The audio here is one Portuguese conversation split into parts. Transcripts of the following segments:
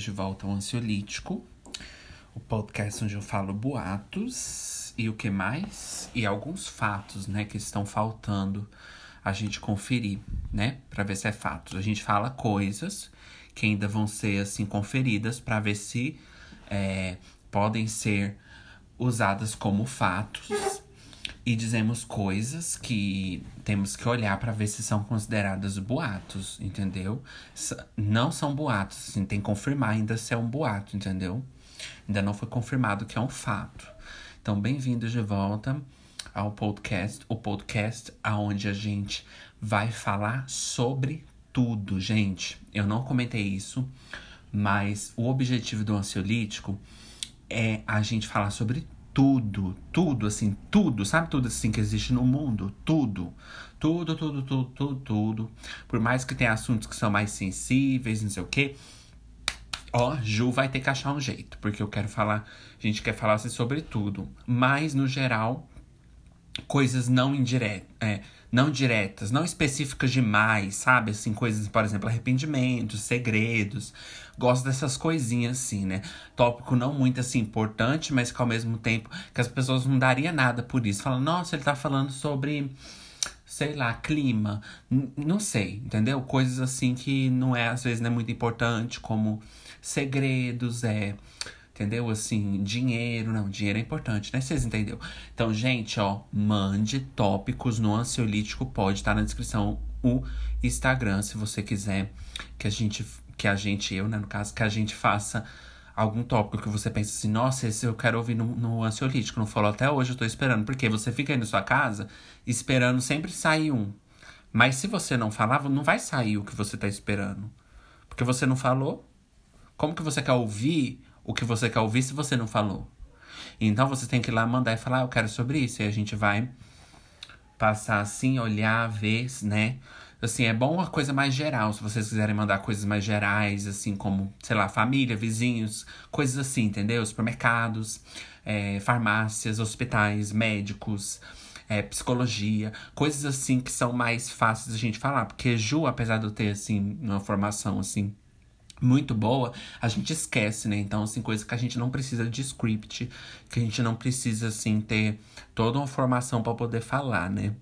Bem-vindos de volta ao Ansiolítico, o podcast onde eu falo boatos e o que mais? E alguns fatos, né, que estão faltando a gente conferir, né, para ver se é fatos. A gente fala coisas que ainda vão ser, assim, conferidas para ver se é, podem ser usadas como fatos e dizemos coisas que temos que olhar para ver se são consideradas boatos, entendeu? Não são boatos, assim, tem que confirmar ainda se é um boato, entendeu? Ainda não foi confirmado que é um fato. Então, bem-vindos de volta ao podcast, o podcast aonde a gente vai falar sobre tudo, gente. Eu não comentei isso, mas o objetivo do ansiolítico é a gente falar sobre tudo, tudo, assim, tudo, sabe tudo assim que existe no mundo? Tudo. Tudo, tudo, tudo, tudo, tudo. Por mais que tenha assuntos que são mais sensíveis, não sei o quê. Ó, Ju vai ter que achar um jeito, porque eu quero falar, a gente quer falar assim, sobre tudo. Mas, no geral, coisas não indiretas, é, não diretas, não específicas demais, sabe? Assim, coisas, por exemplo, arrependimentos, segredos. Gosto dessas coisinhas assim, né? Tópico não muito assim importante, mas que ao mesmo tempo que as pessoas não daria nada por isso. Falam, nossa, ele tá falando sobre sei lá, clima, não sei, entendeu? Coisas assim que não é às vezes não é muito importante, como segredos, é Entendeu? Assim, dinheiro, não, dinheiro é importante, né? Vocês entenderam? Então, gente, ó, mande tópicos no ansiolítico, pode estar tá na descrição o Instagram, se você quiser que a gente, que a gente, eu, né, no caso, que a gente faça algum tópico que você pensa assim, nossa, esse eu quero ouvir no, no ansiolítico, não falou até hoje, eu tô esperando. Porque você fica aí na sua casa esperando sempre sair um. Mas se você não falava, não vai sair o que você tá esperando. Porque você não falou. Como que você quer ouvir o que você quer ouvir se você não falou. Então você tem que ir lá mandar e falar, ah, eu quero sobre isso. E a gente vai passar assim, olhar, ver, né? Assim, é bom uma coisa mais geral, se vocês quiserem mandar coisas mais gerais, assim, como, sei lá, família, vizinhos, coisas assim, entendeu? Supermercados, é, farmácias, hospitais, médicos, é, psicologia, coisas assim que são mais fáceis a gente falar. Porque Ju, apesar de eu ter, assim, uma formação, assim, muito boa, a gente esquece, né? Então, assim, coisa que a gente não precisa de script, que a gente não precisa, assim, ter toda uma formação para poder falar, né?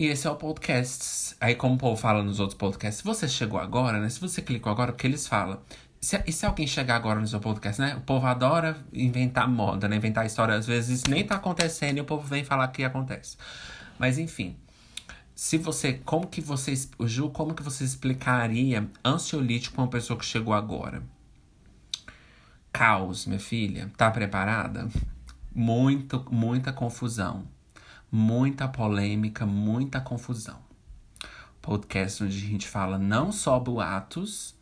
E esse é o podcast. Aí, como o povo fala nos outros podcasts, se você chegou agora, né? Se você clicou agora, porque eles falam. Se, e se alguém chegar agora no seu podcast, né? O povo adora inventar moda, né? Inventar história. Às vezes nem tá acontecendo e o povo vem falar que acontece. Mas enfim se você, como que você, Ju, como que você explicaria ansiolítico para uma pessoa que chegou agora? Caos, minha filha, tá preparada? Muito, muita confusão, muita polêmica, muita confusão. Podcast onde a gente fala não só boatos,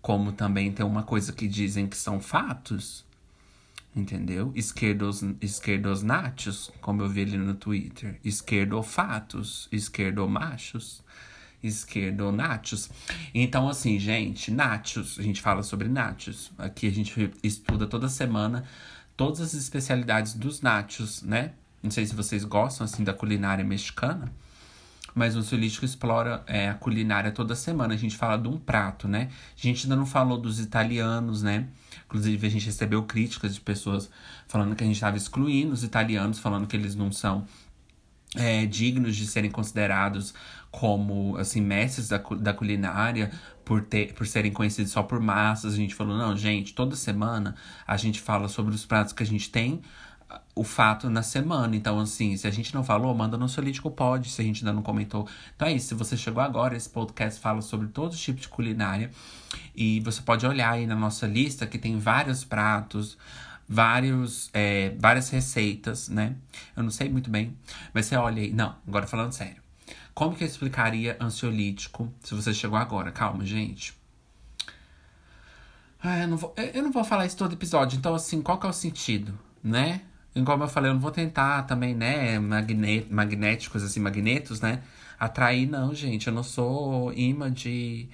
como também tem uma coisa que dizem que são fatos entendeu? Esquerdos, esquerdos nachos, como eu vi ali no Twitter. Esquerdofatos, esquerdomachos, esquerdonachos. Então, assim, gente, nachos, a gente fala sobre nachos. Aqui a gente estuda toda semana todas as especialidades dos nachos, né? Não sei se vocês gostam, assim, da culinária mexicana. Mas o Solístico explora é, a culinária toda semana. A gente fala de um prato, né? A gente ainda não falou dos italianos, né? Inclusive, a gente recebeu críticas de pessoas falando que a gente estava excluindo os italianos, falando que eles não são é, dignos de serem considerados como assim mestres da, da culinária por ter por serem conhecidos só por massas a gente falou não gente toda semana a gente fala sobre os pratos que a gente tem o fato na semana. Então, assim, se a gente não falou, manda no Solítico Pode, se a gente ainda não comentou. Então é isso, se você chegou agora, esse podcast fala sobre todos os tipos de culinária. E você pode olhar aí na nossa lista que tem vários pratos, vários, é, várias receitas, né? Eu não sei muito bem, mas você olha aí. Não, agora falando sério. Como que eu explicaria ansiolítico se você chegou agora? Calma, gente. Ah, eu não vou, eu não vou falar isso todo episódio. Então, assim, qual que é o sentido, né? Como eu falei, eu não vou tentar também, né, magnet, magnéticos, assim, magnetos, né, atrair, não, gente. Eu não sou imã de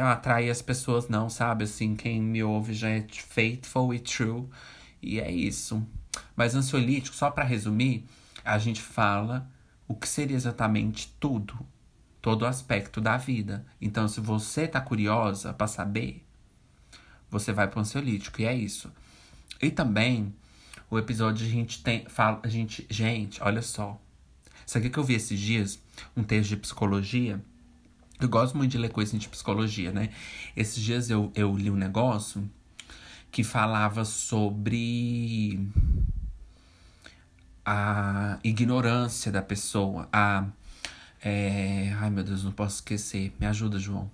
atrair as pessoas, não, sabe? Assim, quem me ouve já é faithful e true. E é isso. Mas ansiolítico, só para resumir, a gente fala o que seria exatamente tudo. todo aspecto da vida. Então, se você tá curiosa para saber, você vai para o ansiolítico, e é isso. E também, o episódio a gente tem. Fala, a gente. Gente, olha só. Isso aqui que eu vi esses dias, um texto de psicologia. Eu gosto muito de ler coisas de psicologia, né? Esses dias eu, eu li um negócio que falava sobre a ignorância da pessoa, a é... Ai, meu Deus, não posso esquecer. Me ajuda, João.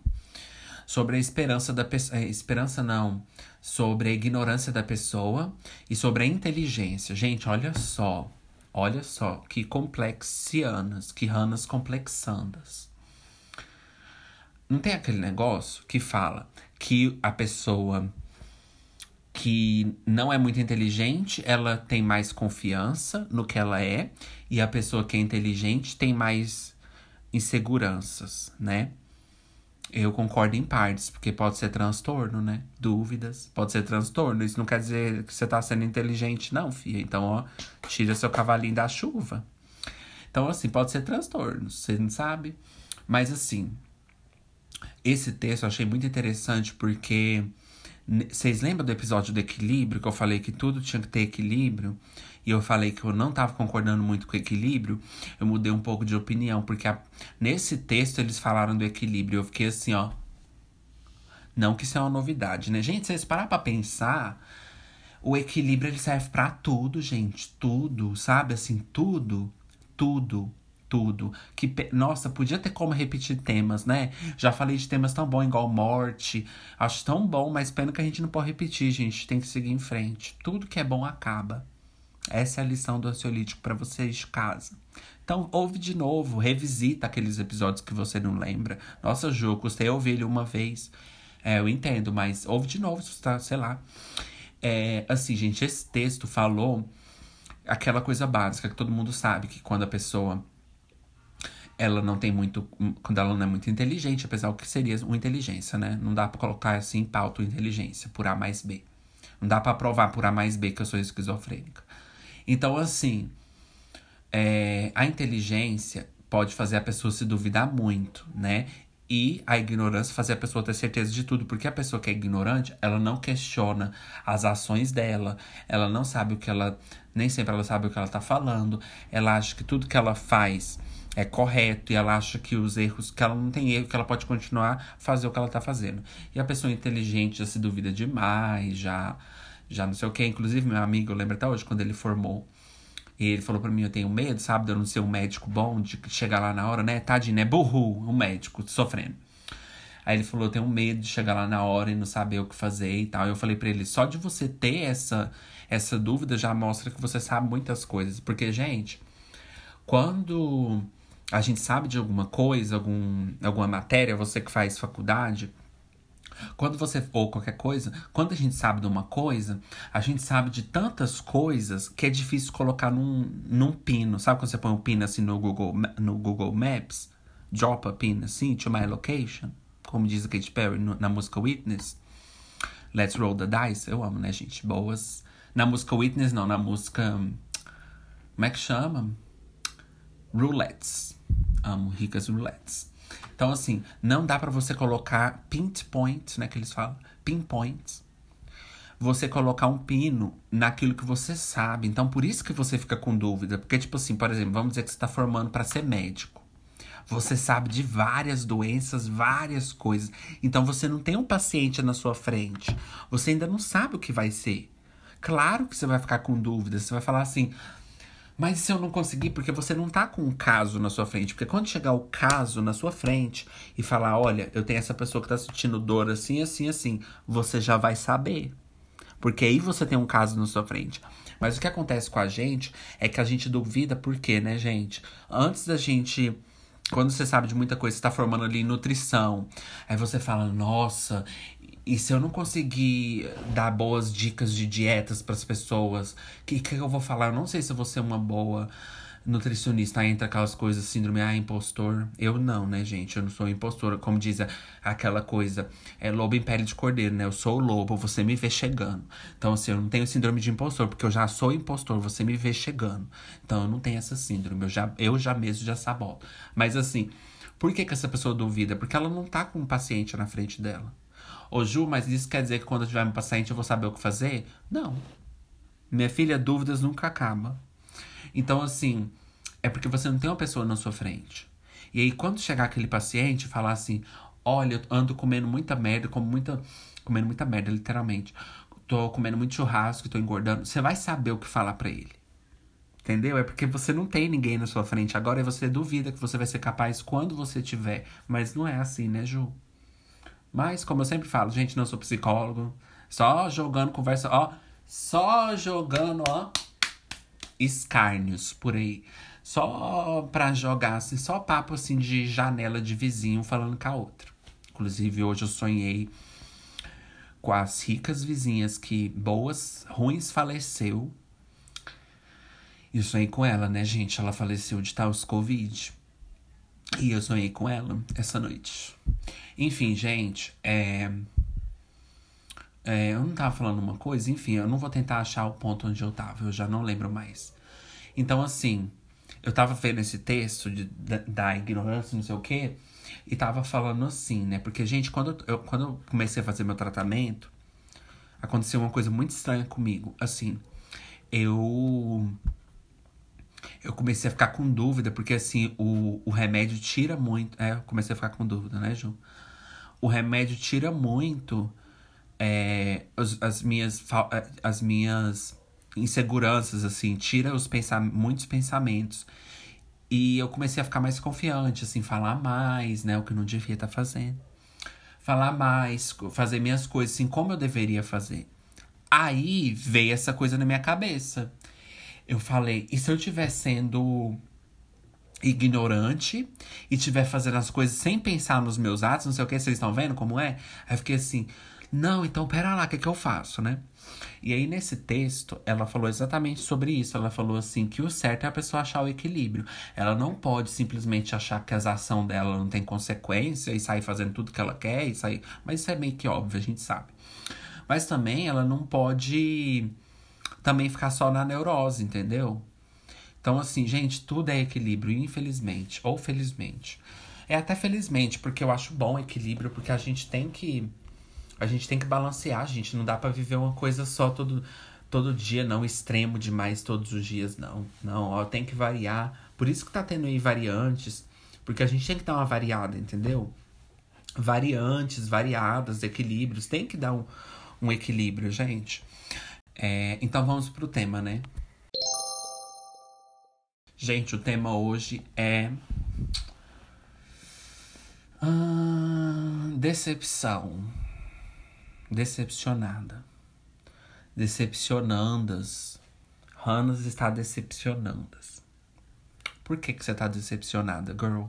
Sobre a esperança da pessoa. É, esperança não. Sobre a ignorância da pessoa e sobre a inteligência. Gente, olha só. Olha só. Que complexianas. Que ranas complexandas. Não tem aquele negócio que fala que a pessoa que não é muito inteligente, ela tem mais confiança no que ela é, e a pessoa que é inteligente tem mais inseguranças, né? Eu concordo em partes, porque pode ser transtorno, né? Dúvidas, pode ser transtorno. Isso não quer dizer que você tá sendo inteligente, não, filha. Então, ó, tira seu cavalinho da chuva. Então, assim, pode ser transtorno, você não sabe. Mas, assim, esse texto eu achei muito interessante porque. Vocês lembram do episódio do equilíbrio, que eu falei que tudo tinha que ter equilíbrio? E eu falei que eu não estava concordando muito com o equilíbrio, eu mudei um pouco de opinião, porque a, nesse texto eles falaram do equilíbrio. Eu fiquei assim, ó. Não que isso é uma novidade, né? Gente, se vocês parar pra pensar, o equilíbrio ele serve para tudo, gente. Tudo, sabe? Assim, tudo, tudo tudo. Que, nossa, podia ter como repetir temas, né? Já falei de temas tão bons, igual morte. Acho tão bom, mas pena que a gente não pode repetir, gente. Tem que seguir em frente. Tudo que é bom acaba. Essa é a lição do ansiolítico para vocês de casa. Então, ouve de novo, revisita aqueles episódios que você não lembra. Nossa, Ju, custei ouvir ele uma vez. É, eu entendo, mas ouve de novo, tá, sei lá. É, assim, gente, esse texto falou aquela coisa básica que todo mundo sabe, que quando a pessoa ela não tem muito. Quando ela não é muito inteligente, apesar do que seria uma inteligência, né? Não dá para colocar assim em pauta inteligência, por A mais B. Não dá para provar por A mais B que eu sou esquizofrênica. Então, assim, é, a inteligência pode fazer a pessoa se duvidar muito, né? E a ignorância fazer a pessoa ter certeza de tudo, porque a pessoa que é ignorante, ela não questiona as ações dela, ela não sabe o que ela. Nem sempre ela sabe o que ela tá falando, ela acha que tudo que ela faz é correto e ela acha que os erros, que ela não tem erro, que ela pode continuar fazer o que ela tá fazendo. E a pessoa inteligente já se duvida demais, já já não sei o que. Inclusive, meu amigo, eu lembro até hoje, quando ele formou, e ele falou pra mim, eu tenho medo, sabe, de eu não ser um médico bom, de chegar lá na hora, né? Tadinho, é burro, um médico sofrendo. Aí ele falou, eu tenho medo de chegar lá na hora e não saber o que fazer e tal. Eu falei para ele, só de você ter essa, essa dúvida já mostra que você sabe muitas coisas. Porque, gente, quando a gente sabe de alguma coisa, algum, alguma matéria, você que faz faculdade, quando você, ou qualquer coisa, quando a gente sabe de uma coisa, a gente sabe de tantas coisas que é difícil colocar num, num pino. Sabe quando você põe um pino assim no Google, no Google Maps? Drop a pin assim, to my location. Como diz a Katy Perry no, na música Witness. Let's roll the dice. Eu amo, né, gente? Boas. Na música Witness, não, na música. Como é que chama? Roulettes. Amo ricas roulettes. Então, assim, não dá para você colocar pinpoint, né? Que eles falam, pinpoints. Você colocar um pino naquilo que você sabe. Então, por isso que você fica com dúvida. Porque, tipo assim, por exemplo, vamos dizer que você está formando para ser médico. Você sabe de várias doenças, várias coisas. Então, você não tem um paciente na sua frente. Você ainda não sabe o que vai ser. Claro que você vai ficar com dúvidas. Você vai falar assim: mas se eu não conseguir, porque você não tá com um caso na sua frente. Porque quando chegar o caso na sua frente e falar, olha, eu tenho essa pessoa que tá sentindo dor assim, assim, assim, você já vai saber. Porque aí você tem um caso na sua frente. Mas o que acontece com a gente é que a gente duvida por quê, né, gente? Antes da gente quando você sabe de muita coisa, você tá formando ali nutrição. Aí você fala, nossa, e se eu não conseguir dar boas dicas de dietas para as pessoas, o que, que eu vou falar? Eu não sei se eu vou ser uma boa nutricionista. Entra aquelas coisas, síndrome, ah, impostor. Eu não, né, gente? Eu não sou impostora. Como diz aquela coisa, é lobo em pele de cordeiro, né? Eu sou o lobo, você me vê chegando. Então, assim, eu não tenho síndrome de impostor, porque eu já sou impostor, você me vê chegando. Então, eu não tenho essa síndrome. Eu já, eu já mesmo já saboto. Mas, assim, Por que, que essa pessoa duvida? Porque ela não tá com um paciente na frente dela. Ô Ju, mas isso quer dizer que quando eu tiver um paciente eu vou saber o que fazer? Não. Minha filha, dúvidas nunca acabam. Então, assim, é porque você não tem uma pessoa na sua frente. E aí, quando chegar aquele paciente e falar assim: Olha, eu ando comendo muita merda, como muita. Comendo muita merda, literalmente. Tô comendo muito churrasco, tô engordando. Você vai saber o que falar para ele. Entendeu? É porque você não tem ninguém na sua frente. Agora você duvida que você vai ser capaz quando você tiver. Mas não é assim, né, Ju? Mas, como eu sempre falo, gente, não sou psicólogo. Só jogando conversa, ó. Só jogando, ó. Escárnios por aí. Só pra jogar, assim, só papo assim de janela de vizinho falando com a outra. Inclusive, hoje eu sonhei com as ricas vizinhas que boas, ruins faleceu eu sonhei com ela, né, gente? Ela faleceu de tal Covid. E eu sonhei com ela essa noite. Enfim, gente, é... é... Eu não tava falando uma coisa, enfim, eu não vou tentar achar o ponto onde eu tava, eu já não lembro mais. Então, assim, eu tava vendo esse texto de, da, da ignorância, não sei o quê, e tava falando assim, né? Porque, gente, quando eu, quando eu comecei a fazer meu tratamento, aconteceu uma coisa muito estranha comigo. Assim, eu eu comecei a ficar com dúvida, porque assim, o, o remédio tira muito. É, eu comecei a ficar com dúvida, né, Ju? O remédio tira muito é, as, as, minhas, é, as minhas inseguranças, assim, tira os pensam, muitos pensamentos. E eu comecei a ficar mais confiante, assim, falar mais, né? O que não devia estar tá fazendo. Falar mais, fazer minhas coisas, assim, como eu deveria fazer. Aí veio essa coisa na minha cabeça eu falei, e se eu estiver sendo ignorante e estiver fazendo as coisas sem pensar nos meus atos, não sei o que, vocês estão vendo como é? Aí eu fiquei assim, não, então pera lá, o que, é que eu faço, né? E aí, nesse texto, ela falou exatamente sobre isso. Ela falou assim: que o certo é a pessoa achar o equilíbrio. Ela não pode simplesmente achar que as ações dela não tem consequência e sair fazendo tudo que ela quer e sair. Mas isso é meio que óbvio, a gente sabe. Mas também ela não pode também ficar só na neurose, entendeu? Então, assim, gente, tudo é equilíbrio, infelizmente, ou felizmente. É até felizmente, porque eu acho bom equilíbrio, porque a gente tem que. A gente tem que balancear, gente. Não dá para viver uma coisa só todo, todo dia, não. Extremo demais todos os dias, não. Não, ó, tem que variar. Por isso que tá tendo aí variantes. Porque a gente tem que dar uma variada, entendeu? Variantes, variadas, equilíbrios. Tem que dar um, um equilíbrio, gente. É, então vamos pro tema, né? Gente, o tema hoje é. Ah, decepção. Decepcionada. Decepcionandas. Hannas está decepcionandas. Por que, que você está decepcionada, girl?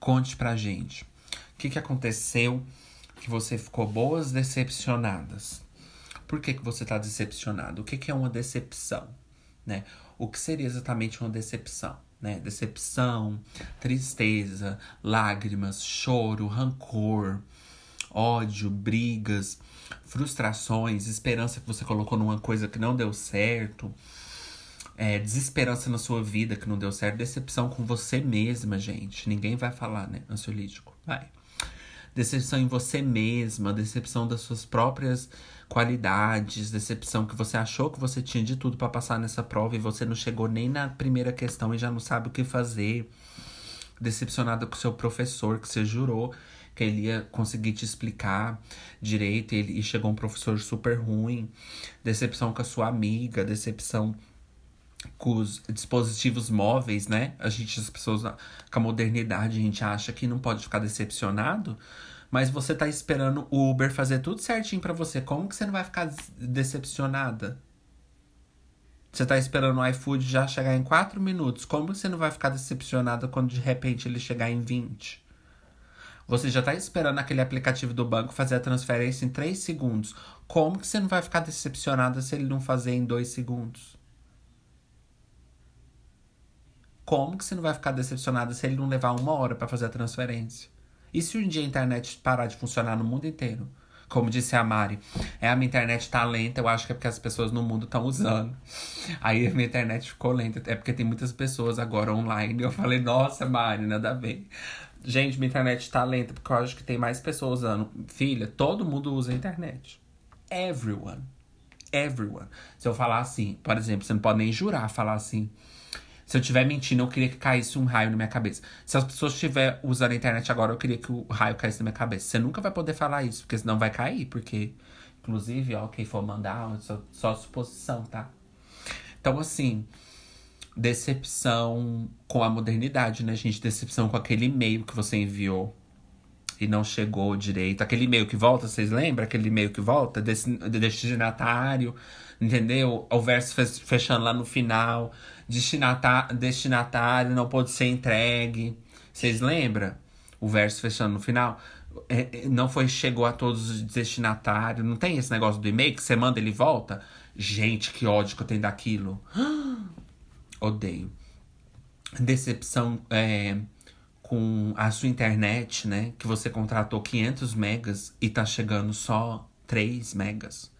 Conte pra gente. O que, que aconteceu que você ficou boas decepcionadas? Por que, que você está decepcionado? O que, que é uma decepção? Né? O que seria exatamente uma decepção? Né? Decepção, tristeza, lágrimas, choro, rancor, ódio, brigas, frustrações, esperança que você colocou numa coisa que não deu certo, é, desesperança na sua vida que não deu certo, decepção com você mesma, gente. Ninguém vai falar, né? Ansiolítico. Vai. Decepção em você mesma, decepção das suas próprias qualidades, decepção que você achou que você tinha de tudo para passar nessa prova e você não chegou nem na primeira questão e já não sabe o que fazer. Decepcionada com seu professor que você jurou que ele ia conseguir te explicar direito e, ele, e chegou um professor super ruim. Decepção com a sua amiga, decepção com os dispositivos móveis, né? A gente, as pessoas, com a modernidade, a gente acha que não pode ficar decepcionado mas você tá esperando o Uber fazer tudo certinho para você. Como que você não vai ficar decepcionada? Você tá esperando o iFood já chegar em 4 minutos. Como que você não vai ficar decepcionada quando de repente ele chegar em 20? Você já tá esperando aquele aplicativo do banco fazer a transferência em 3 segundos. Como que você não vai ficar decepcionada se ele não fazer em 2 segundos? Como que você não vai ficar decepcionada se ele não levar uma hora para fazer a transferência? E se um dia a internet parar de funcionar no mundo inteiro? Como disse a Mari, é a minha internet tá lenta, eu acho que é porque as pessoas no mundo estão usando. Aí a minha internet ficou lenta, é porque tem muitas pessoas agora online. Eu falei, nossa, Mari, nada ver. Gente, minha internet tá lenta, porque eu acho que tem mais pessoas usando. Filha, todo mundo usa a internet. Everyone. Everyone. Se eu falar assim, por exemplo, você não pode nem jurar falar assim. Se eu estiver mentindo, eu queria que caísse um raio na minha cabeça. Se as pessoas estiverem usando a internet agora, eu queria que o raio caísse na minha cabeça. Você nunca vai poder falar isso, porque senão vai cair. Porque, inclusive, ó, quem for mandar, só, só suposição, tá? Então, assim, decepção com a modernidade, né, gente? Decepção com aquele e-mail que você enviou e não chegou direito. Aquele e-mail que volta, vocês lembram? Aquele e-mail que volta, destinatário, entendeu? O verso fechando lá no final destinatário não pode ser entregue. Vocês lembram? O verso fechando no final. É, é, não foi chegou a todos os destinatários. Não tem esse negócio do e-mail que você manda ele volta? Gente, que ódio que eu tenho daquilo. Odeio. Decepção é, com a sua internet, né? Que você contratou 500 megas e tá chegando só 3 megas,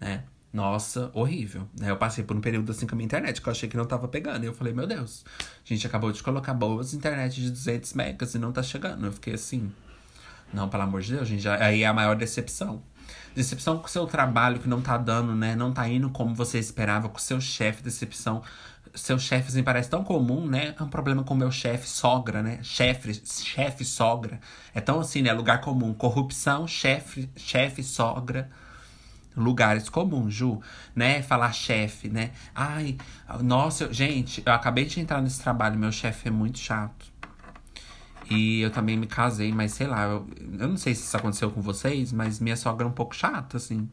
né? Nossa, horrível. Né? Eu passei por um período assim com a minha internet, que eu achei que não tava pegando. E eu falei, meu Deus, a gente acabou de colocar boas internet de 200 megas e não tá chegando. Eu fiquei assim, não, pelo amor de Deus, gente, aí é a maior decepção. Decepção com o seu trabalho que não tá dando, né? Não tá indo como você esperava, com o seu chefe, decepção. Seu chefe, assim, parece tão comum, né? É um problema com o meu chefe, sogra, né? Chefe, chefe, sogra. É tão assim, né? Lugar comum. Corrupção, chefe, chefe, sogra lugares comuns, Ju, né? Falar chefe, né? Ai, nossa, gente, eu acabei de entrar nesse trabalho, meu chefe é muito chato. E eu também me casei, mas sei lá, eu, eu não sei se isso aconteceu com vocês, mas minha sogra é um pouco chata, assim.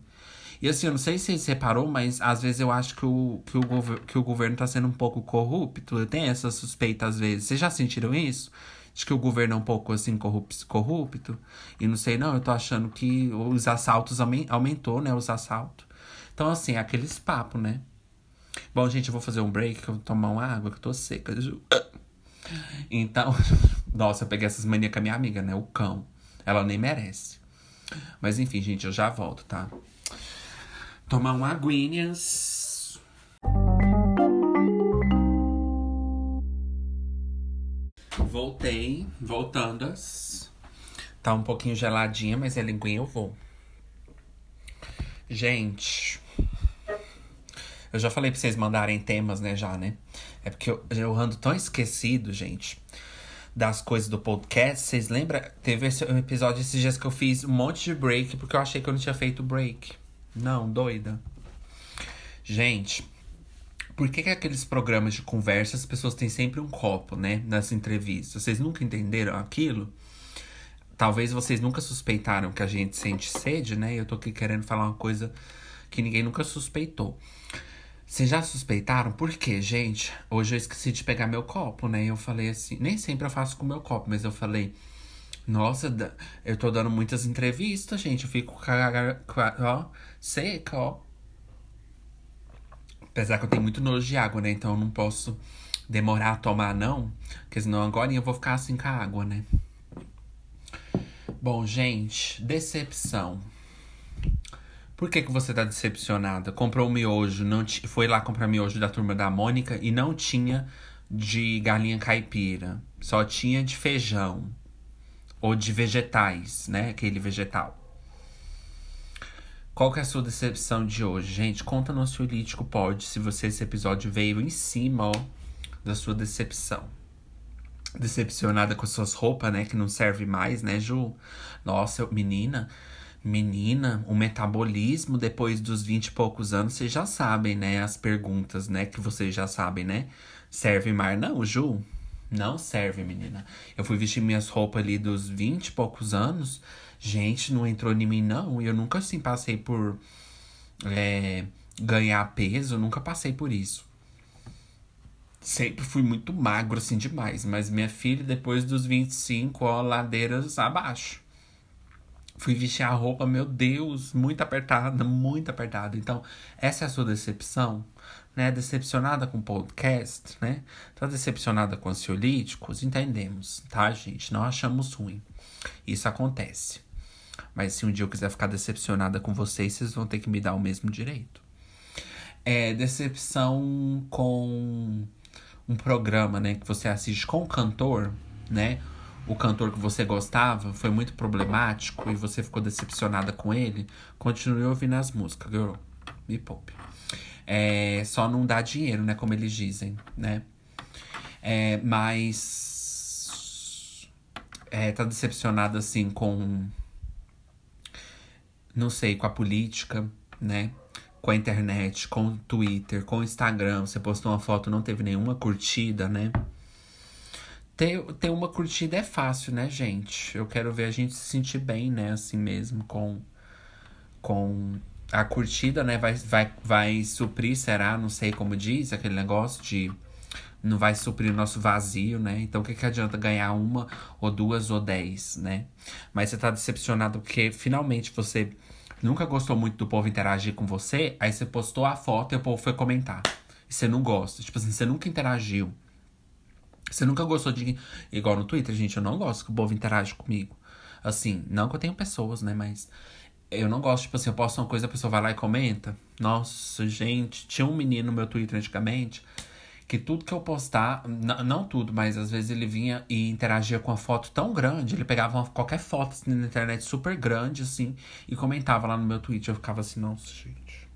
E assim, eu não sei se você reparou, mas às vezes eu acho que o, que o, que o governo tá sendo um pouco corrupto. Eu tenho essa suspeita às vezes. Vocês já sentiram isso? De que o governo é um pouco assim corrupto. E não sei, não, eu tô achando que os assaltos aumentou, né? Os assaltos. Então, assim, aqueles papos, né? Bom, gente, eu vou fazer um break, que eu vou tomar uma água, que eu tô seca. Então, nossa, eu peguei essas manias com a minha amiga, né? O cão. Ela nem merece. Mas enfim, gente, eu já volto, tá? Tomar um aguinhas. Voltei, voltandas. Tá um pouquinho geladinha, mas a linguinha eu vou. Gente, eu já falei pra vocês mandarem temas, né, já, né? É porque eu, eu ando tão esquecido, gente, das coisas do podcast. Vocês lembram? Teve esse um episódio esses dias que eu fiz um monte de break, porque eu achei que eu não tinha feito break. Não, doida. Gente, por que, que aqueles programas de conversa as pessoas têm sempre um copo, né? Nas entrevistas? Vocês nunca entenderam aquilo? Talvez vocês nunca suspeitaram que a gente sente sede, né? Eu tô aqui querendo falar uma coisa que ninguém nunca suspeitou. Vocês já suspeitaram? Por quê, gente? Hoje eu esqueci de pegar meu copo, né? Eu falei assim, nem sempre eu faço com meu copo, mas eu falei, nossa, eu tô dando muitas entrevistas, gente. Eu fico ó, seca, ó. Apesar que eu tenho muito nojo de água, né? Então eu não posso demorar a tomar, não. Porque senão agora eu vou ficar assim com a água, né? Bom, gente, decepção. Por que, que você tá decepcionada? Comprou miojo, não foi lá comprar miojo da turma da Mônica e não tinha de galinha caipira. Só tinha de feijão. Ou de vegetais, né? Aquele vegetal. Qual que é a sua decepção de hoje? Gente, conta no Ansiolítico Pode se você esse episódio veio em cima, ó, da sua decepção. Decepcionada com as suas roupas, né? Que não serve mais, né, Ju? Nossa, menina, menina, o metabolismo depois dos 20 e poucos anos, vocês já sabem, né? As perguntas, né? Que vocês já sabem, né? Serve mais? Não, Ju. Não serve, menina. Eu fui vestir minhas roupas ali dos 20 e poucos anos. Gente, não entrou em mim, não. Eu nunca, assim, passei por é, ganhar peso. Nunca passei por isso. Sempre fui muito magro, assim, demais. Mas minha filha, depois dos 25, ó, ladeiras abaixo. Fui vestir a roupa, meu Deus, muito apertada, muito apertada. Então, essa é a sua decepção? Né? Decepcionada com o podcast, né? Tá decepcionada com ansiolíticos? Entendemos, tá, gente? Não achamos ruim. Isso acontece. Mas se um dia eu quiser ficar decepcionada com vocês, vocês vão ter que me dar o mesmo direito. É decepção com um programa, né, que você assiste com o cantor, né? O cantor que você gostava foi muito problemático e você ficou decepcionada com ele. Continue ouvindo as músicas, girl. Me poupe. É, só não dá dinheiro, né? Como eles dizem, né? É, mas. É, tá decepcionada, assim, com. Não sei, com a política, né? Com a internet, com o Twitter, com o Instagram. Você postou uma foto não teve nenhuma curtida, né? Ter, ter uma curtida é fácil, né, gente? Eu quero ver a gente se sentir bem, né? Assim mesmo, com. Com a curtida, né, vai, vai, vai suprir, será? Não sei como diz, aquele negócio de não vai suprir o nosso vazio, né? Então o que, que adianta ganhar uma, ou duas, ou dez, né? Mas você tá decepcionado porque finalmente você nunca gostou muito do povo interagir com você, aí você postou a foto e o povo foi comentar. E você não gosta. Tipo assim, você nunca interagiu. Você nunca gostou de. Igual no Twitter, gente, eu não gosto que o povo interage comigo. Assim, não que eu tenha pessoas, né? Mas eu não gosto, tipo assim, eu posto uma coisa, a pessoa vai lá e comenta. Nossa, gente, tinha um menino no meu Twitter antigamente que tudo que eu postar, não tudo, mas às vezes ele vinha e interagia com a foto tão grande, ele pegava uma, qualquer foto assim, na internet super grande, assim, e comentava lá no meu Twitter. Eu ficava assim, nossa, gente.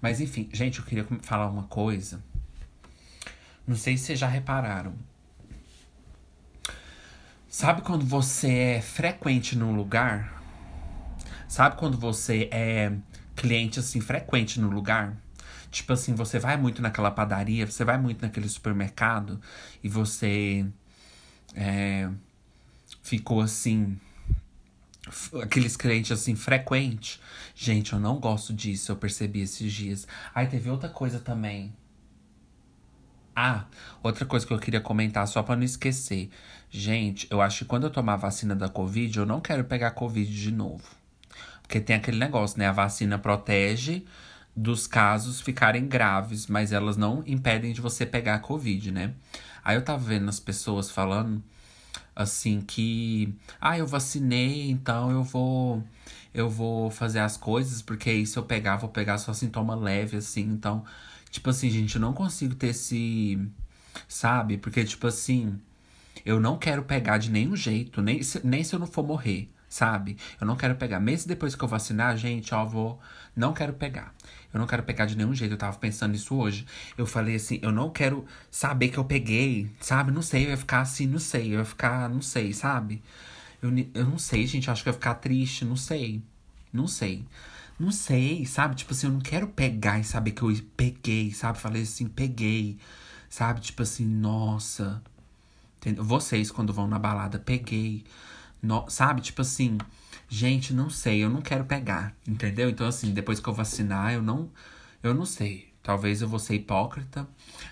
Mas enfim, gente, eu queria falar uma coisa. Não sei se vocês já repararam. Sabe quando você é frequente num lugar Sabe quando você é cliente assim frequente no lugar? Tipo assim, você vai muito naquela padaria, você vai muito naquele supermercado e você é, ficou assim. Aqueles clientes assim, frequente. Gente, eu não gosto disso, eu percebi esses dias. Aí teve outra coisa também. Ah, outra coisa que eu queria comentar, só para não esquecer. Gente, eu acho que quando eu tomar a vacina da Covid, eu não quero pegar Covid de novo. Porque tem aquele negócio, né? A vacina protege dos casos ficarem graves, mas elas não impedem de você pegar a Covid, né? Aí eu tava vendo as pessoas falando assim que, ah, eu vacinei, então eu vou eu vou fazer as coisas, porque aí se eu pegar, vou pegar só sintoma leve assim, então, tipo assim, gente, eu não consigo ter esse, sabe? Porque tipo assim, eu não quero pegar de nenhum jeito, nem se, nem se eu não for morrer sabe? Eu não quero pegar. Mesmo depois que eu vacinar, gente, ó, vou. Não quero pegar. Eu não quero pegar de nenhum jeito. Eu tava pensando nisso hoje. Eu falei assim, eu não quero saber que eu peguei, sabe? Não sei, eu ia ficar assim, não sei. Eu ia ficar, não sei, sabe? Eu, eu não sei, gente. Acho que eu ia ficar triste, não sei. Não sei. Não sei, sabe? Tipo assim, eu não quero pegar e saber que eu peguei, sabe? Falei assim, peguei. Sabe? Tipo assim, nossa. Vocês, quando vão na balada, peguei. No, sabe? Tipo assim, gente, não sei, eu não quero pegar, entendeu? Então, assim, depois que eu vacinar, eu não. Eu não sei. Talvez eu vou ser hipócrita,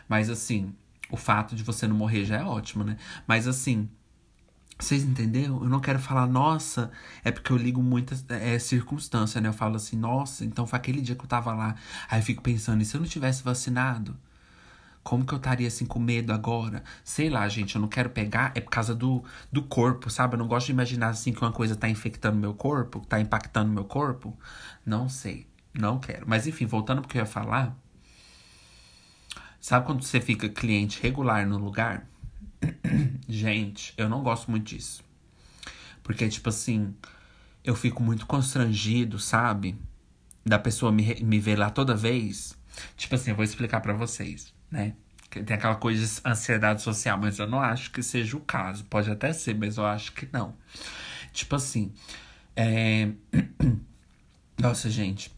mas assim, o fato de você não morrer já é ótimo, né? Mas assim, vocês entenderam? Eu não quero falar, nossa, é porque eu ligo muitas é, circunstâncias, né? Eu falo assim, nossa, então foi aquele dia que eu tava lá. Aí eu fico pensando, e se eu não tivesse vacinado? Como que eu estaria assim com medo agora? Sei lá, gente, eu não quero pegar, é por causa do, do corpo, sabe? Eu não gosto de imaginar assim que uma coisa tá infectando meu corpo, tá impactando meu corpo. Não sei, não quero. Mas enfim, voltando pro que eu ia falar. Sabe quando você fica cliente regular no lugar? gente, eu não gosto muito disso. Porque, tipo assim, eu fico muito constrangido, sabe? Da pessoa me, me ver lá toda vez. Tipo assim, eu vou explicar para vocês né? Tem aquela coisa de ansiedade social, mas eu não acho que seja o caso. Pode até ser, mas eu acho que não. Tipo assim, é... Nossa, gente.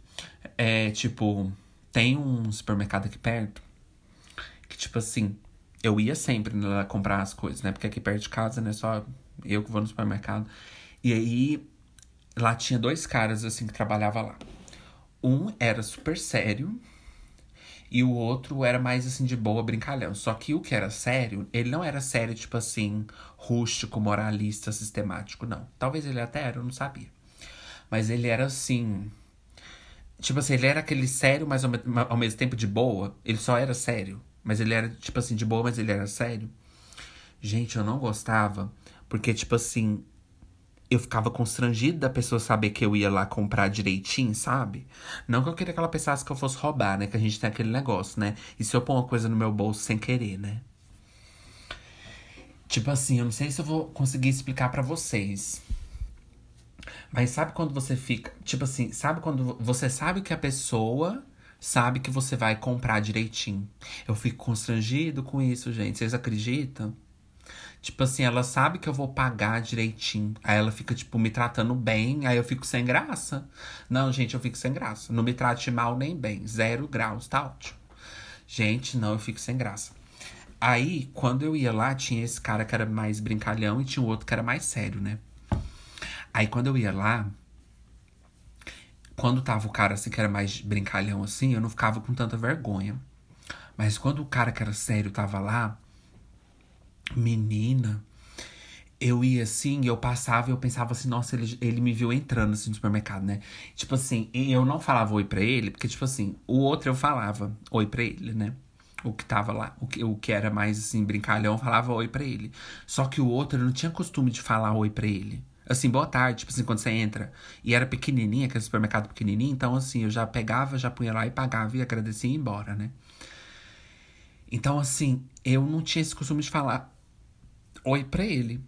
É tipo, tem um supermercado aqui perto que, tipo assim, eu ia sempre lá comprar as coisas, né? Porque aqui perto de casa, né? Só eu que vou no supermercado. E aí, lá tinha dois caras, assim, que trabalhavam lá. Um era super sério, e o outro era mais assim de boa, brincalhão. Só que o que era sério, ele não era sério, tipo assim, rústico, moralista, sistemático, não. Talvez ele até era, eu não sabia. Mas ele era assim. Tipo assim, ele era aquele sério, mas ao, ao mesmo tempo de boa. Ele só era sério. Mas ele era, tipo assim, de boa, mas ele era sério. Gente, eu não gostava. Porque, tipo assim, eu ficava constrangido da pessoa saber que eu ia lá comprar direitinho, sabe? Não que eu queria que ela pensasse que eu fosse roubar, né? Que a gente tem aquele negócio, né? E se eu pôr uma coisa no meu bolso sem querer, né? Tipo assim, eu não sei se eu vou conseguir explicar para vocês. Mas sabe quando você fica. Tipo assim, sabe quando você sabe que a pessoa sabe que você vai comprar direitinho? Eu fico constrangido com isso, gente. Vocês acreditam? Tipo assim, ela sabe que eu vou pagar direitinho. Aí ela fica, tipo, me tratando bem. Aí eu fico sem graça. Não, gente, eu fico sem graça. Não me trate mal nem bem. Zero graus, tá ótimo. Gente, não, eu fico sem graça. Aí, quando eu ia lá, tinha esse cara que era mais brincalhão e tinha o outro que era mais sério, né? Aí, quando eu ia lá, quando tava o cara assim que era mais brincalhão assim, eu não ficava com tanta vergonha. Mas quando o cara que era sério tava lá, menina, eu ia assim, eu passava e eu pensava assim, nossa, ele, ele me viu entrando assim no supermercado, né? Tipo assim, eu não falava oi pra ele, porque, tipo assim, o outro eu falava oi pra ele, né? O que tava lá, o que, o que era mais assim, brincalhão, falava oi pra ele. Só que o outro eu não tinha costume de falar oi pra ele. Assim, boa tarde, tipo assim, quando você entra. E era pequenininha, aquele supermercado pequenininho, então assim, eu já pegava, já punha lá e pagava e agradecia e ia embora, né? Então, assim, eu não tinha esse costume de falar oi pra ele.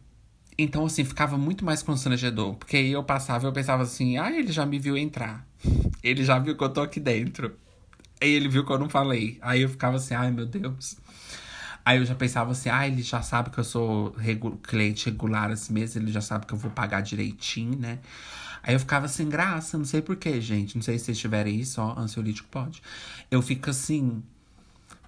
Então, assim, ficava muito mais constrangedor. Porque aí eu passava e eu pensava assim, ah, ele já me viu entrar. Ele já viu que eu tô aqui dentro. Aí ele viu que eu não falei. Aí eu ficava assim, ai meu Deus. Aí eu já pensava assim, ah, ele já sabe que eu sou regu cliente regular assim mesmo, ele já sabe que eu vou pagar direitinho, né? Aí eu ficava sem graça, não sei porquê, gente. Não sei se vocês tiverem isso, ó, ansiolítico pode. Eu fico assim,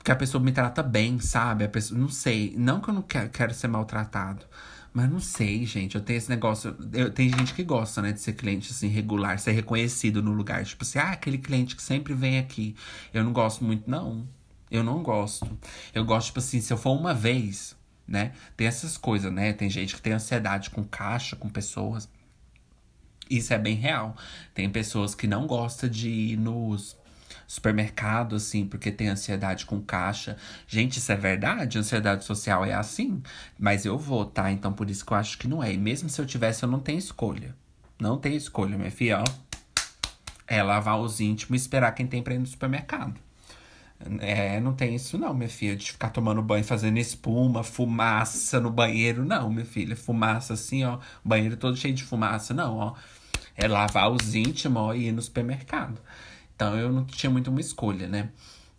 porque a pessoa me trata bem, sabe? A pessoa, não sei. Não que eu não quero, quero ser maltratado. Mas não sei, gente. Eu tenho esse negócio. Eu, tem gente que gosta, né, de ser cliente assim, regular, ser reconhecido no lugar. Tipo assim, ah, aquele cliente que sempre vem aqui. Eu não gosto muito, não. Eu não gosto. Eu gosto, tipo assim, se eu for uma vez, né? Tem essas coisas, né? Tem gente que tem ansiedade com caixa, com pessoas. Isso é bem real. Tem pessoas que não gostam de ir nos supermercado, assim, porque tem ansiedade com caixa. Gente, isso é verdade? Ansiedade social é assim? Mas eu vou, tá? Então por isso que eu acho que não é. E mesmo se eu tivesse, eu não tenho escolha. Não tenho escolha, minha filha, ó. É lavar os íntimos e esperar quem tem pra ir no supermercado. É, não tem isso não, minha filha, de ficar tomando banho, fazendo espuma, fumaça no banheiro. Não, minha filha, fumaça assim, ó. Banheiro todo cheio de fumaça, não, ó. É lavar os íntimos ó, e ir no supermercado. Então eu não tinha muito uma escolha, né?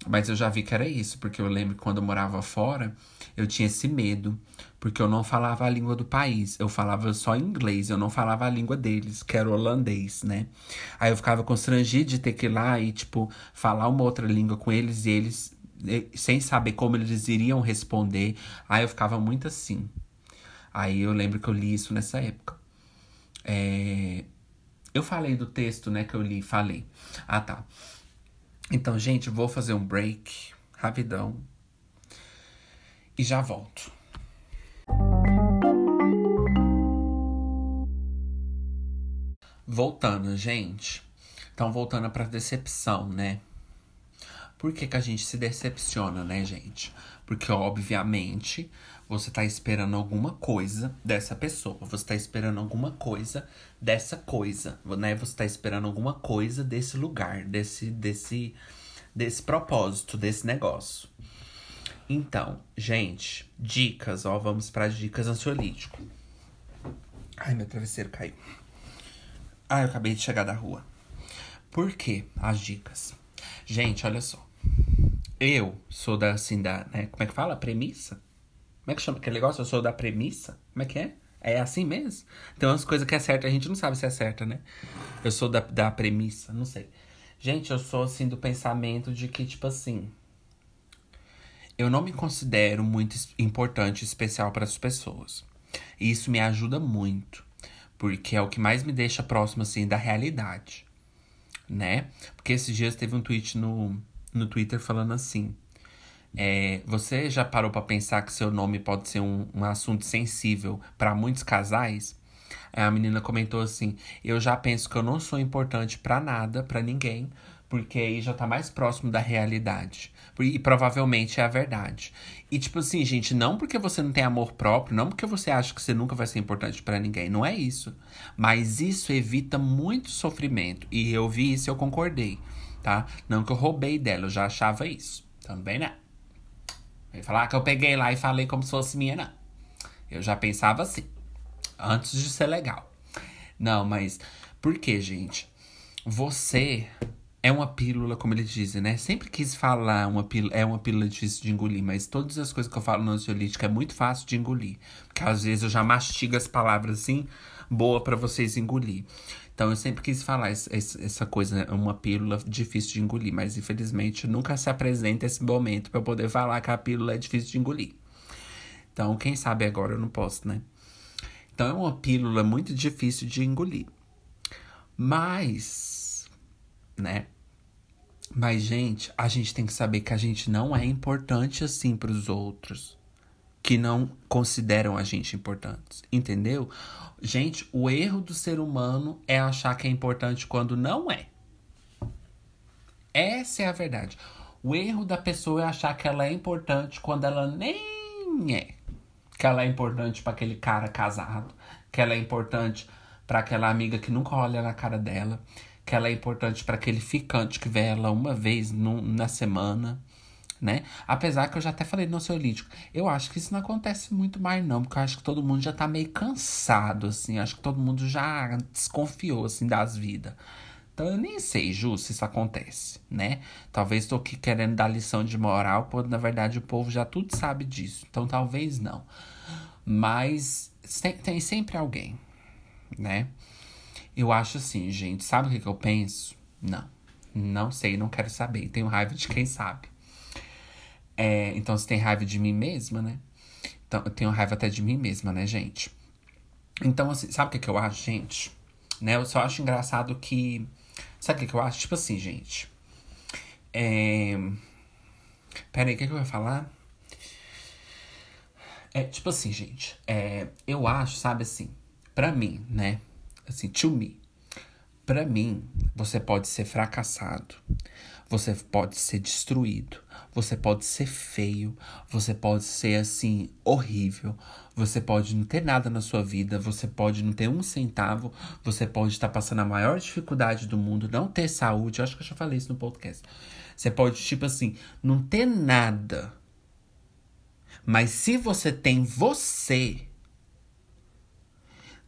Mas eu já vi que era isso, porque eu lembro que quando eu morava fora, eu tinha esse medo, porque eu não falava a língua do país, eu falava só inglês, eu não falava a língua deles, que era holandês, né? Aí eu ficava constrangido de ter que ir lá e, tipo, falar uma outra língua com eles e eles, sem saber como eles iriam responder. Aí eu ficava muito assim. Aí eu lembro que eu li isso nessa época. É, eu falei do texto, né, que eu li, falei. Ah, tá. Então, gente, vou fazer um break rapidão e já volto. Voltando, gente. Então, voltando para decepção, né? Por que, que a gente se decepciona, né, gente? Porque, obviamente, você tá esperando alguma coisa dessa pessoa. Você tá esperando alguma coisa dessa coisa, né? Você tá esperando alguma coisa desse lugar, desse desse desse propósito, desse negócio. Então, gente, dicas, ó, vamos para dicas ansiolítico. Ai, meu travesseiro caiu. Ai, eu acabei de chegar da rua. Por que as dicas? Gente, olha só. Eu sou da assim da, né, como é que fala? Premissa? Como é que chama aquele negócio? Eu sou da premissa? Como é que é? É assim mesmo? Tem umas coisas que é certa, a gente não sabe se é certa, né? Eu sou da, da premissa, não sei. Gente, eu sou assim do pensamento de que, tipo assim. Eu não me considero muito importante, especial para as pessoas. E isso me ajuda muito. Porque é o que mais me deixa próximo, assim, da realidade. Né? Porque esses dias teve um tweet no, no Twitter falando assim. É, você já parou para pensar que seu nome pode ser um, um assunto sensível para muitos casais? A menina comentou assim: Eu já penso que eu não sou importante para nada, para ninguém, Porque aí já tá mais próximo da realidade. E provavelmente é a verdade. E tipo assim, gente, não porque você não tem amor próprio, não porque você acha que você nunca vai ser importante para ninguém. Não é isso. Mas isso evita muito sofrimento. E eu vi isso e eu concordei, tá? Não que eu roubei dela, eu já achava isso. Também não. Vai falar que eu peguei lá e falei como se fosse minha, não. Eu já pensava assim. Antes de ser legal. Não, mas por que, gente? Você é uma pílula, como eles dizem, né? Sempre quis falar uma pílula, é uma pílula difícil de engolir, mas todas as coisas que eu falo no ansiolítico é muito fácil de engolir. Porque às vezes eu já mastigo as palavras assim, boa para vocês engolir. Então eu sempre quis falar essa coisa, né? uma pílula difícil de engolir, mas infelizmente nunca se apresenta esse momento para eu poder falar que a pílula é difícil de engolir. Então, quem sabe agora eu não posso, né? Então é uma pílula muito difícil de engolir. Mas, né? Mas, gente, a gente tem que saber que a gente não é importante assim para os outros que não consideram a gente importantes, entendeu? Gente, o erro do ser humano é achar que é importante quando não é. Essa é a verdade. O erro da pessoa é achar que ela é importante quando ela nem é. Que ela é importante para aquele cara casado, que ela é importante para aquela amiga que nunca olha na cara dela, que ela é importante para aquele ficante que vê ela uma vez no, na semana, né? Apesar que eu já até falei no ansiolítico, eu acho que isso não acontece muito mais não, porque eu acho que todo mundo já tá meio cansado, assim, acho que todo mundo já desconfiou, assim, das vidas. Então eu nem sei, Ju, se isso acontece, né? Talvez estou aqui querendo dar lição de moral, quando na verdade o povo já tudo sabe disso. Então talvez não. Mas tem, tem sempre alguém, né? Eu acho assim, gente, sabe o que, que eu penso? Não. Não sei, não quero saber. Tenho raiva de quem sabe. É, então, você tem raiva de mim mesma, né? Então, eu tenho raiva até de mim mesma, né, gente? Então, assim, sabe o que, que eu acho, gente? Né? Eu só acho engraçado que. Sabe o que, que eu acho? Tipo assim, gente. É. Pera aí, o que, que eu ia falar? É, tipo assim, gente. É, eu acho, sabe assim, pra mim, né? Assim, to me. Pra mim, você pode ser fracassado. Você pode ser destruído. Você pode ser feio. Você pode ser, assim, horrível. Você pode não ter nada na sua vida. Você pode não ter um centavo. Você pode estar passando a maior dificuldade do mundo. Não ter saúde. Eu acho que eu já falei isso no podcast. Você pode, tipo assim, não ter nada mas se você tem você,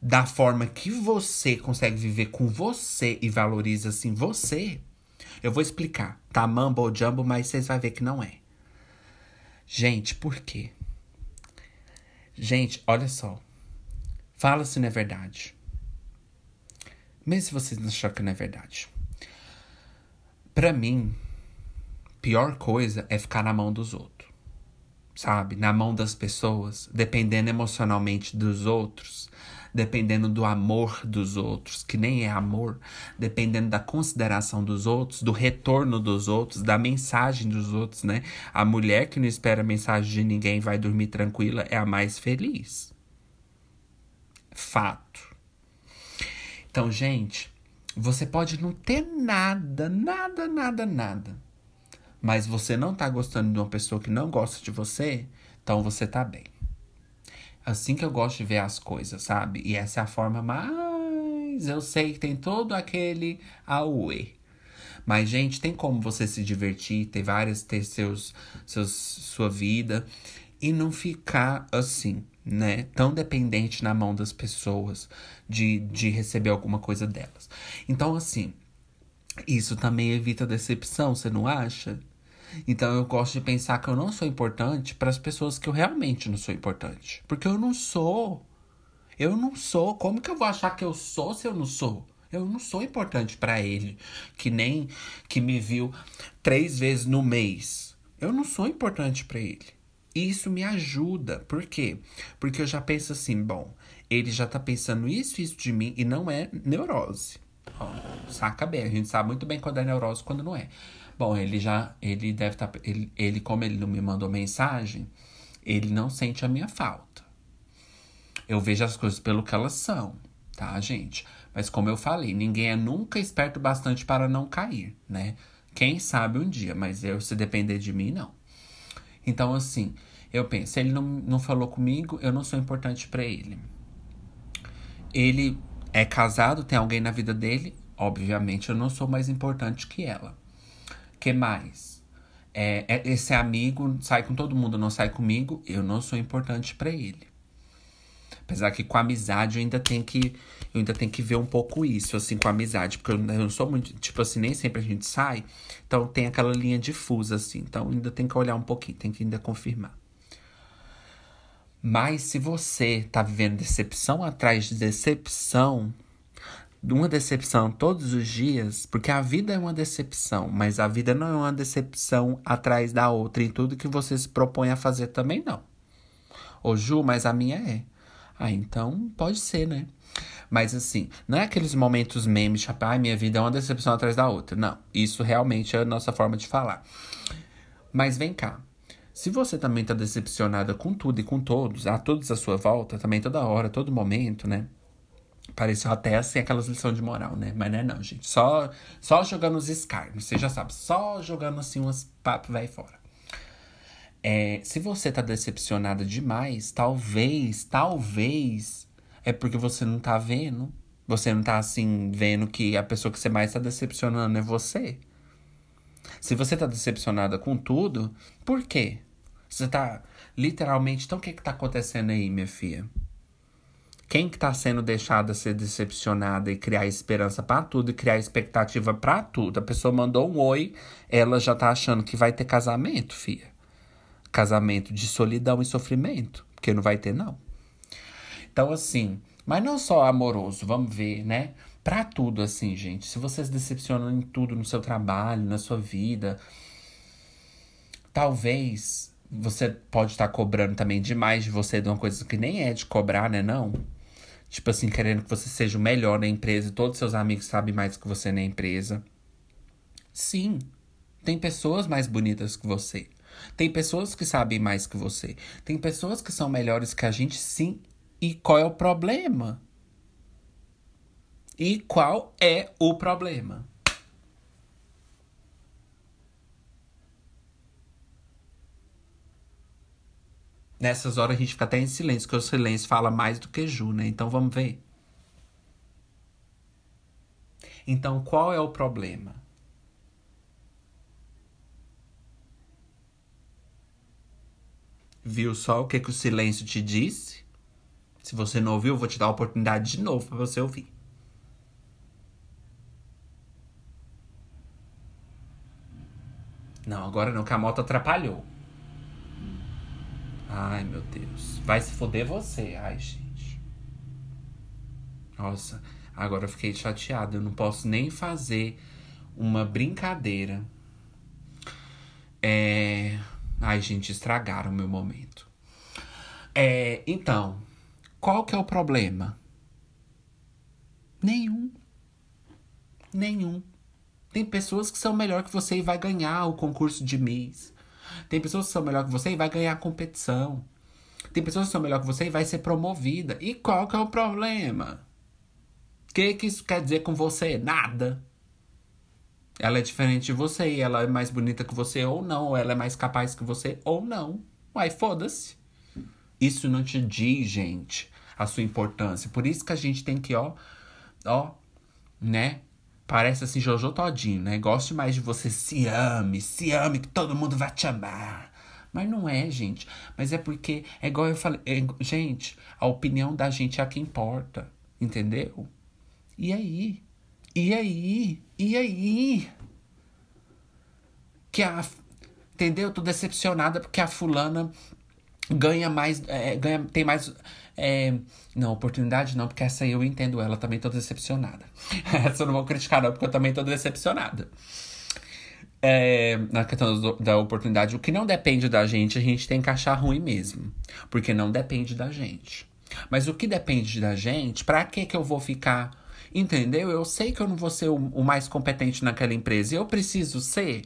da forma que você consegue viver com você e valoriza assim você, eu vou explicar. Tá mumble jumbo, mas vocês vão ver que não é. Gente, por quê? Gente, olha só. Fala se não é verdade. Mesmo se vocês não acharem que não é verdade. Pra mim, pior coisa é ficar na mão dos outros sabe, na mão das pessoas, dependendo emocionalmente dos outros, dependendo do amor dos outros, que nem é amor, dependendo da consideração dos outros, do retorno dos outros, da mensagem dos outros, né? A mulher que não espera mensagem de ninguém vai dormir tranquila é a mais feliz. Fato. Então, gente, você pode não ter nada, nada, nada, nada mas você não tá gostando de uma pessoa que não gosta de você, então você tá bem. Assim que eu gosto de ver as coisas, sabe? E essa é a forma mais. Eu sei que tem todo aquele auê. Mas, gente, tem como você se divertir, ter várias, ter seus, seus, sua vida e não ficar assim, né? Tão dependente na mão das pessoas de, de receber alguma coisa delas. Então, assim, isso também evita decepção, você não acha? Então eu gosto de pensar que eu não sou importante para as pessoas que eu realmente não sou importante. Porque eu não sou. Eu não sou. Como que eu vou achar que eu sou se eu não sou? Eu não sou importante para ele, que nem que me viu três vezes no mês. Eu não sou importante para ele. E isso me ajuda. Por quê? Porque eu já penso assim, bom, ele já tá pensando isso, isso de mim e não é neurose. Ó, saca bem, a gente sabe muito bem quando é neurose quando não é. Bom, ele já, ele deve estar, tá, ele, ele, como ele não me mandou mensagem, ele não sente a minha falta. Eu vejo as coisas pelo que elas são, tá, gente? Mas como eu falei, ninguém é nunca esperto bastante para não cair, né? Quem sabe um dia, mas eu, se depender de mim, não. Então, assim, eu penso, ele não, não falou comigo, eu não sou importante para ele. Ele é casado, tem alguém na vida dele, obviamente eu não sou mais importante que ela. Que mais? É, é, esse amigo sai com todo mundo, não sai comigo, eu não sou importante para ele. Apesar que com amizade eu ainda tenho que. Eu ainda tenho que ver um pouco isso, assim, com amizade. Porque eu não sou muito. Tipo assim, nem sempre a gente sai. Então tem aquela linha difusa, assim. Então ainda tem que olhar um pouquinho, tem que ainda confirmar. Mas se você tá vivendo decepção atrás de decepção, uma decepção todos os dias, porque a vida é uma decepção, mas a vida não é uma decepção atrás da outra em tudo que você se propõe a fazer também não. Ô Ju, mas a minha é. Ah, então pode ser, né? Mas assim, não é aqueles momentos memes, tipo, ai, minha vida é uma decepção atrás da outra. Não, isso realmente é a nossa forma de falar. Mas vem cá. Se você também tá decepcionada com tudo e com todos, a todos à sua volta, também toda hora, todo momento, né? Pareceu até assim aquelas lições de moral, né? Mas não é não, gente. Só, só jogando os escarnos, você já sabe. Só jogando assim umas papo vai fora. É, se você tá decepcionada demais, talvez, talvez é porque você não tá vendo. Você não tá assim vendo que a pessoa que você mais tá decepcionando é você. Se você tá decepcionada com tudo, por quê? Você tá literalmente, então o que que tá acontecendo aí, minha filha? Quem que tá sendo deixada ser decepcionada e criar esperança para tudo e criar expectativa para tudo? A pessoa mandou um oi, ela já tá achando que vai ter casamento, filha casamento de solidão e sofrimento, porque não vai ter, não. Então, assim, mas não só amoroso, vamos ver, né? Pra tudo, assim, gente. Se vocês decepcionam em tudo, no seu trabalho, na sua vida, talvez você pode estar cobrando também demais de você de uma coisa que nem é de cobrar, né? Não. Tipo assim, querendo que você seja o melhor na empresa e todos seus amigos sabem mais que você na empresa. Sim, tem pessoas mais bonitas que você. Tem pessoas que sabem mais que você. Tem pessoas que são melhores que a gente, sim. E qual é o problema? E qual é o problema? Nessas horas a gente fica até em silêncio, porque o silêncio fala mais do que Ju, né? Então vamos ver. Então qual é o problema? Viu só o que, que o silêncio te disse? Se você não ouviu, eu vou te dar a oportunidade de novo para você ouvir. Não, agora não, que a moto atrapalhou. Ai, meu Deus. Vai se foder você. Ai, gente. Nossa, agora eu fiquei chateado. Eu não posso nem fazer uma brincadeira. É. Ai, gente, estragaram o meu momento. É, então, qual que é o problema? Nenhum. Nenhum. Tem pessoas que são melhor que você e vai ganhar o concurso de Miss. Tem pessoas que são melhor que você e vai ganhar competição. Tem pessoas que são melhor que você e vai ser promovida. E qual que é o problema? O que, que isso quer dizer com você? Nada. Ela é diferente de você e ela é mais bonita que você ou não, ou ela é mais capaz que você ou não. Uai, foda-se. Isso não te diz, gente, a sua importância. Por isso que a gente tem que, ó, ó, né? Parece assim, Jojo todinho, né? Goste mais de você, se ame, se ame, que todo mundo vai te amar. Mas não é, gente. Mas é porque, é igual eu falei, é, gente, a opinião da gente é a que importa, entendeu? E aí? E aí? E aí? Que a. Entendeu? Tô decepcionada porque a fulana ganha mais. É, ganha, tem mais. É, não, oportunidade não, porque essa eu entendo ela, também tô decepcionada. essa eu não vou criticar, não, porque eu também tô decepcionada. É, na questão do, da oportunidade, o que não depende da gente, a gente tem que achar ruim mesmo. Porque não depende da gente. Mas o que depende da gente, pra que que eu vou ficar Entendeu? Eu sei que eu não vou ser o, o mais competente naquela empresa. Eu preciso ser.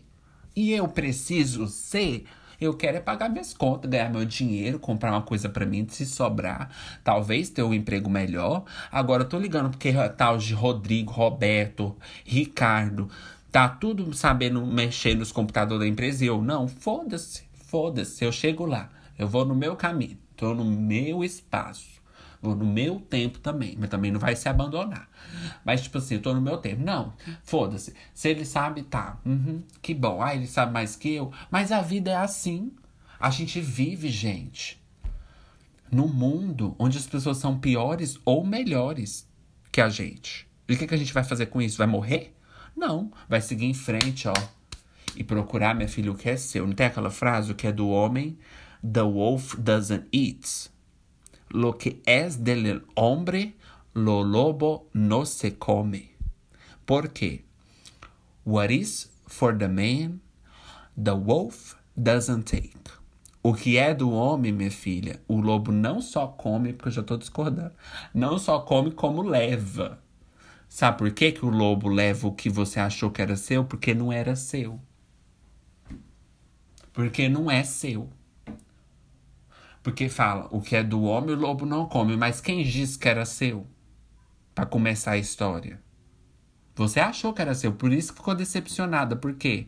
E eu preciso ser. Eu quero é pagar minhas contas, ganhar meu dinheiro, comprar uma coisa para mim, se sobrar, talvez ter um emprego melhor. Agora eu tô ligando porque tal de Rodrigo, Roberto, Ricardo, Tá tudo sabendo mexer nos computadores da empresa e eu não? Foda-se, foda-se. Eu chego lá. Eu vou no meu caminho. Tô no meu espaço. No meu tempo também. Mas também não vai se abandonar. Mas, tipo assim, eu tô no meu tempo. Não, foda-se. Se ele sabe, tá. Uhum, que bom. Ah, ele sabe mais que eu. Mas a vida é assim. A gente vive, gente, no mundo onde as pessoas são piores ou melhores que a gente. E o que, que a gente vai fazer com isso? Vai morrer? Não. Vai seguir em frente, ó. E procurar, minha filha, o que é seu. Não tem aquela frase, o que é do homem? The wolf doesn't eat. Lo que es del hombre, lo lobo no se come. Por quê? What is for the man, the wolf doesn't take. O que é do homem, minha filha, o lobo não só come, porque eu já tô discordando, não só come como leva. Sabe por que, que o lobo leva o que você achou que era seu? Porque não era seu. Porque não é seu. Porque fala, o que é do homem, o lobo não come. Mas quem disse que era seu? Para começar a história. Você achou que era seu, por isso que ficou decepcionada. Por quê?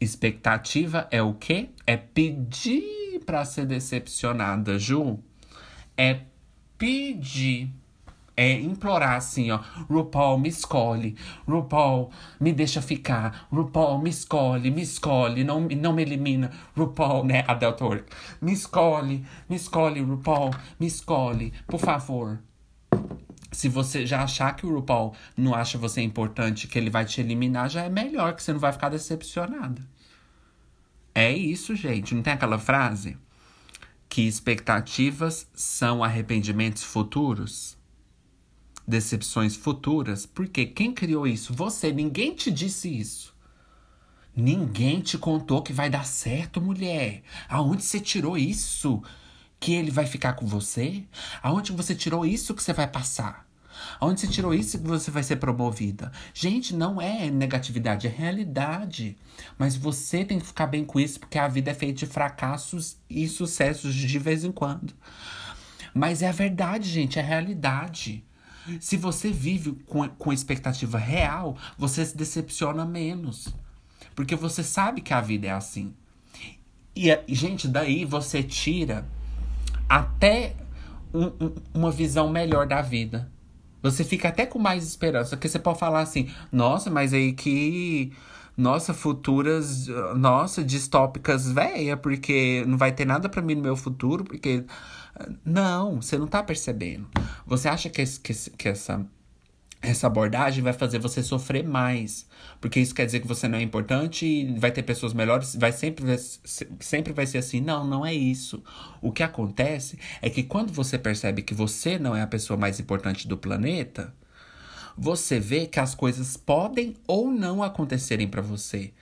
Expectativa é o quê? É pedir para ser decepcionada, Ju. É pedir. É implorar assim, ó. RuPaul, me escolhe. RuPaul, me deixa ficar. RuPaul, me escolhe, me escolhe. Não, não me elimina. RuPaul, né? A Deltor. Me escolhe, me escolhe, RuPaul. Me escolhe, por favor. Se você já achar que o RuPaul não acha você importante, que ele vai te eliminar, já é melhor, que você não vai ficar decepcionada. É isso, gente. Não tem aquela frase? Que expectativas são arrependimentos futuros? Decepções futuras? Porque quem criou isso? Você. Ninguém te disse isso. Ninguém te contou que vai dar certo, mulher. Aonde você tirou isso? que ele vai ficar com você? Aonde você tirou isso que você vai passar? Aonde você tirou isso que você vai ser promovida? Gente, não é negatividade, é realidade. Mas você tem que ficar bem com isso, porque a vida é feita de fracassos e sucessos de vez em quando. Mas é a verdade, gente, é a realidade. Se você vive com, com expectativa real, você se decepciona menos. Porque você sabe que a vida é assim. E, gente, daí você tira até um, um, uma visão melhor da vida. Você fica até com mais esperança, porque você pode falar assim: nossa, mas aí que. Nossa, futuras. Nossa, distópicas véia, porque não vai ter nada para mim no meu futuro, porque. Não, você não tá percebendo. Você acha que, que, que essa essa abordagem vai fazer você sofrer mais. Porque isso quer dizer que você não é importante e vai ter pessoas melhores, vai sempre, sempre vai ser assim. Não, não é isso. O que acontece é que quando você percebe que você não é a pessoa mais importante do planeta, você vê que as coisas podem ou não acontecerem para você.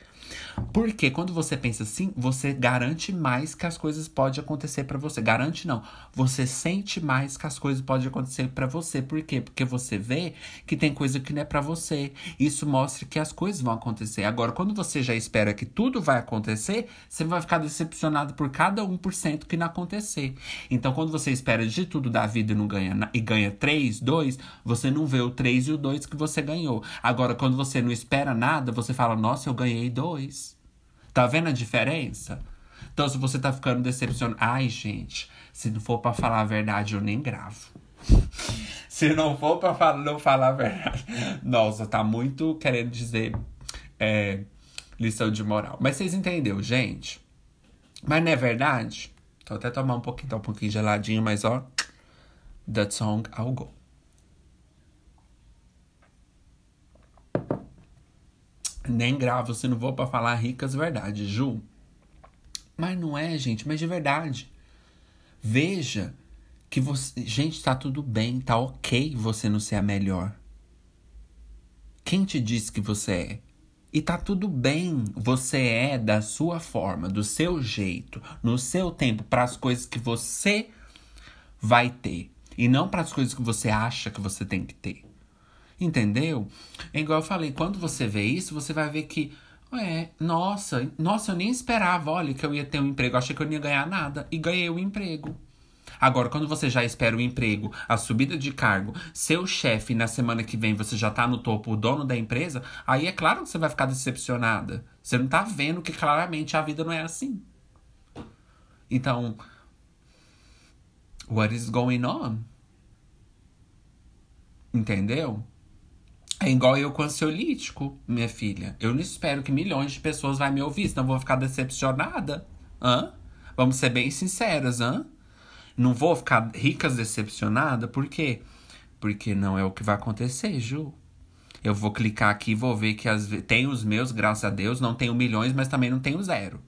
Porque quando você pensa assim, você garante mais que as coisas podem acontecer para você. Garante não. Você sente mais que as coisas podem acontecer para você. Por quê? Porque você vê que tem coisa que não é para você. Isso mostra que as coisas vão acontecer. Agora, quando você já espera que tudo vai acontecer, você vai ficar decepcionado por cada 1% que não acontecer. Então, quando você espera de tudo da vida e não ganha e ganha 3, 2, você não vê o 3 e o 2 que você ganhou. Agora, quando você não espera nada, você fala: "Nossa, eu ganhei 2". Tá vendo a diferença? Então, se você tá ficando decepcionado. Ai, gente, se não for para falar a verdade, eu nem gravo. se não for pra falar, não falar a verdade. Nossa, tá muito querendo dizer é, lição de moral. Mas vocês entenderam, gente? Mas não é verdade? Tô até tomar um pouquinho, tá um pouquinho geladinho, mas ó. That song, I'll go. Nem gravo se não vou para falar ricas verdades, Ju. Mas não é, gente, mas de verdade. Veja que você. Gente, tá tudo bem, tá ok você não ser a melhor. Quem te disse que você é? E tá tudo bem, você é da sua forma, do seu jeito, no seu tempo, para as coisas que você vai ter. E não para as coisas que você acha que você tem que ter. Entendeu? É igual eu falei, quando você vê isso, você vai ver que, é, nossa, nossa, eu nem esperava, olha, que eu ia ter um emprego, achei que eu não ia ganhar nada. E ganhei o um emprego. Agora, quando você já espera o emprego, a subida de cargo, seu chefe, na semana que vem você já tá no topo, o dono da empresa, aí é claro que você vai ficar decepcionada. Você não tá vendo que claramente a vida não é assim. Então, what is going on? Entendeu? É igual eu com ansiolítico, minha filha. Eu não espero que milhões de pessoas vão me ouvir, senão vou ficar decepcionada. Hã? Vamos ser bem sinceras, hã? Não vou ficar ricas decepcionada, por quê? Porque não é o que vai acontecer, Ju. Eu vou clicar aqui e vou ver que as, tem os meus, graças a Deus, não tenho milhões, mas também não tenho zero.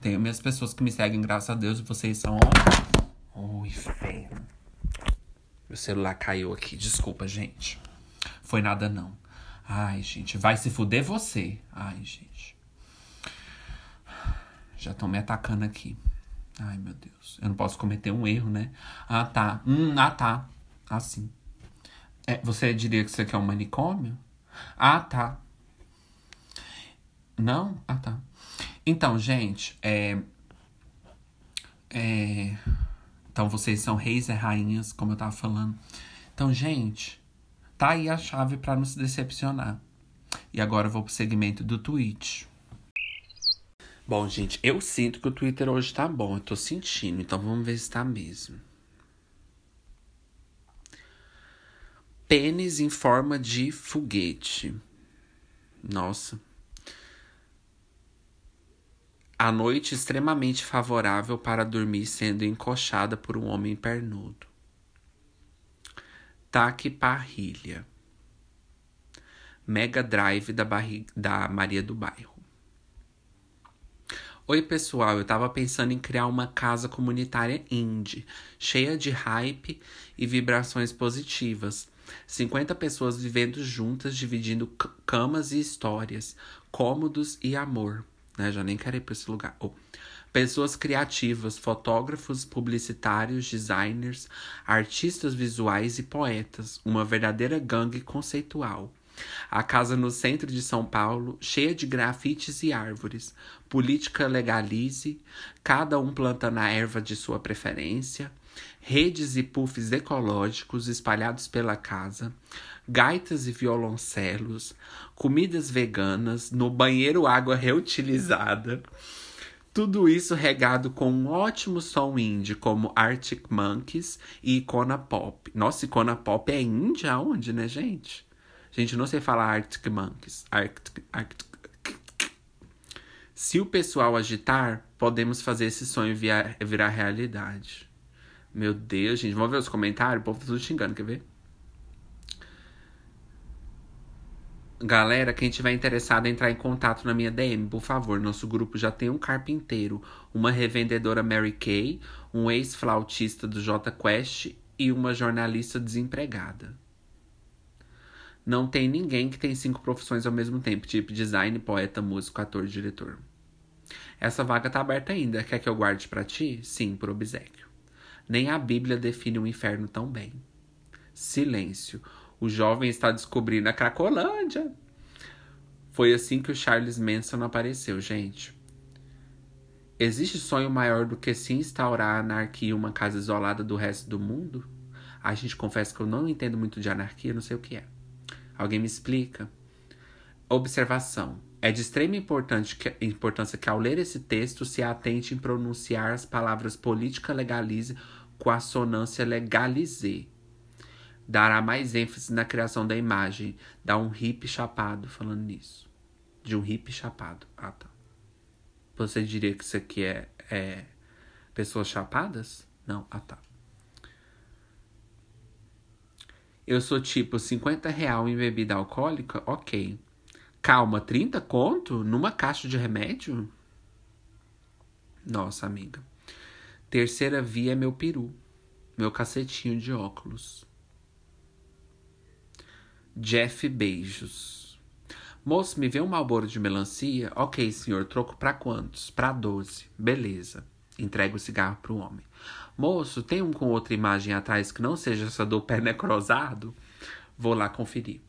Tenho minhas pessoas que me seguem, graças a Deus, e vocês são. Oh, inferno. Meu celular caiu aqui, desculpa, gente. Foi nada não. Ai, gente, vai se fuder você. Ai, gente. Já estão me atacando aqui. Ai, meu Deus. Eu não posso cometer um erro, né? Ah, tá. Hum, ah, tá. Assim. É, você diria que isso aqui é um manicômio? Ah, tá. Não? Ah, tá. Então, gente, é. É. Então, vocês são reis e rainhas, como eu tava falando. Então, gente, Tá aí a chave para não se decepcionar. E agora eu vou pro segmento do tweet. Bom, gente, eu sinto que o Twitter hoje tá bom. Eu tô sentindo, então vamos ver se tá mesmo. Pênis em forma de foguete. Nossa. A noite extremamente favorável para dormir sendo encoxada por um homem pernudo. Taquiparrilha. Mega Drive da, da Maria do Bairro. Oi, pessoal, eu tava pensando em criar uma casa comunitária indie, cheia de hype e vibrações positivas. 50 pessoas vivendo juntas, dividindo camas e histórias, cômodos e amor. Né? Já nem quero ir pra esse lugar. Oh. Pessoas criativas, fotógrafos, publicitários, designers, artistas visuais e poetas, uma verdadeira gangue conceitual. A casa no centro de São Paulo, cheia de grafites e árvores. Política legalize, cada um plantando a erva de sua preferência. Redes e puffs ecológicos espalhados pela casa. Gaitas e violoncelos. Comidas veganas. No banheiro, água reutilizada. Tudo isso regado com um ótimo som indie, como Arctic Monkeys e Icona Pop. Nossa, Icona Pop é indie aonde, né, gente? Gente, não sei falar Arctic Monkeys. Arctic, Arctic... Se o pessoal agitar, podemos fazer esse sonho virar, virar realidade. Meu Deus, gente. Vamos ver os comentários? O povo tá tudo xingando, quer ver? Galera, quem tiver interessado em entrar em contato na minha DM, por favor. Nosso grupo já tem um carpinteiro, uma revendedora Mary Kay, um ex-flautista do J Quest e uma jornalista desempregada. Não tem ninguém que tem cinco profissões ao mesmo tempo, tipo design, poeta, músico, ator, diretor. Essa vaga tá aberta ainda. Quer que eu guarde para ti? Sim, por obsequio. Nem a Bíblia define o um inferno tão bem. Silêncio. O jovem está descobrindo a Cracolândia. Foi assim que o Charles Manson apareceu, gente. Existe sonho maior do que se instaurar a anarquia em uma casa isolada do resto do mundo? A gente confessa que eu não entendo muito de anarquia, não sei o que é. Alguém me explica? Observação. É de extrema importância que, ao ler esse texto, se atente em pronunciar as palavras política legalize com a sonância legalize dará mais ênfase na criação da imagem. Dá um hippie chapado falando nisso. De um hippie chapado. Ah, tá. Você diria que isso aqui é, é pessoas chapadas? Não. Ah, tá. Eu sou tipo 50 real em bebida alcoólica? Ok. Calma, 30 conto numa caixa de remédio? Nossa, amiga. Terceira via é meu peru. Meu cacetinho de óculos. Jeff Beijos. Moço, me vê um malboro de melancia? Ok, senhor, troco para quantos? Para 12. Beleza. Entrega o cigarro pro homem. Moço, tem um com outra imagem atrás que não seja essa do pé necrosado? Vou lá conferir.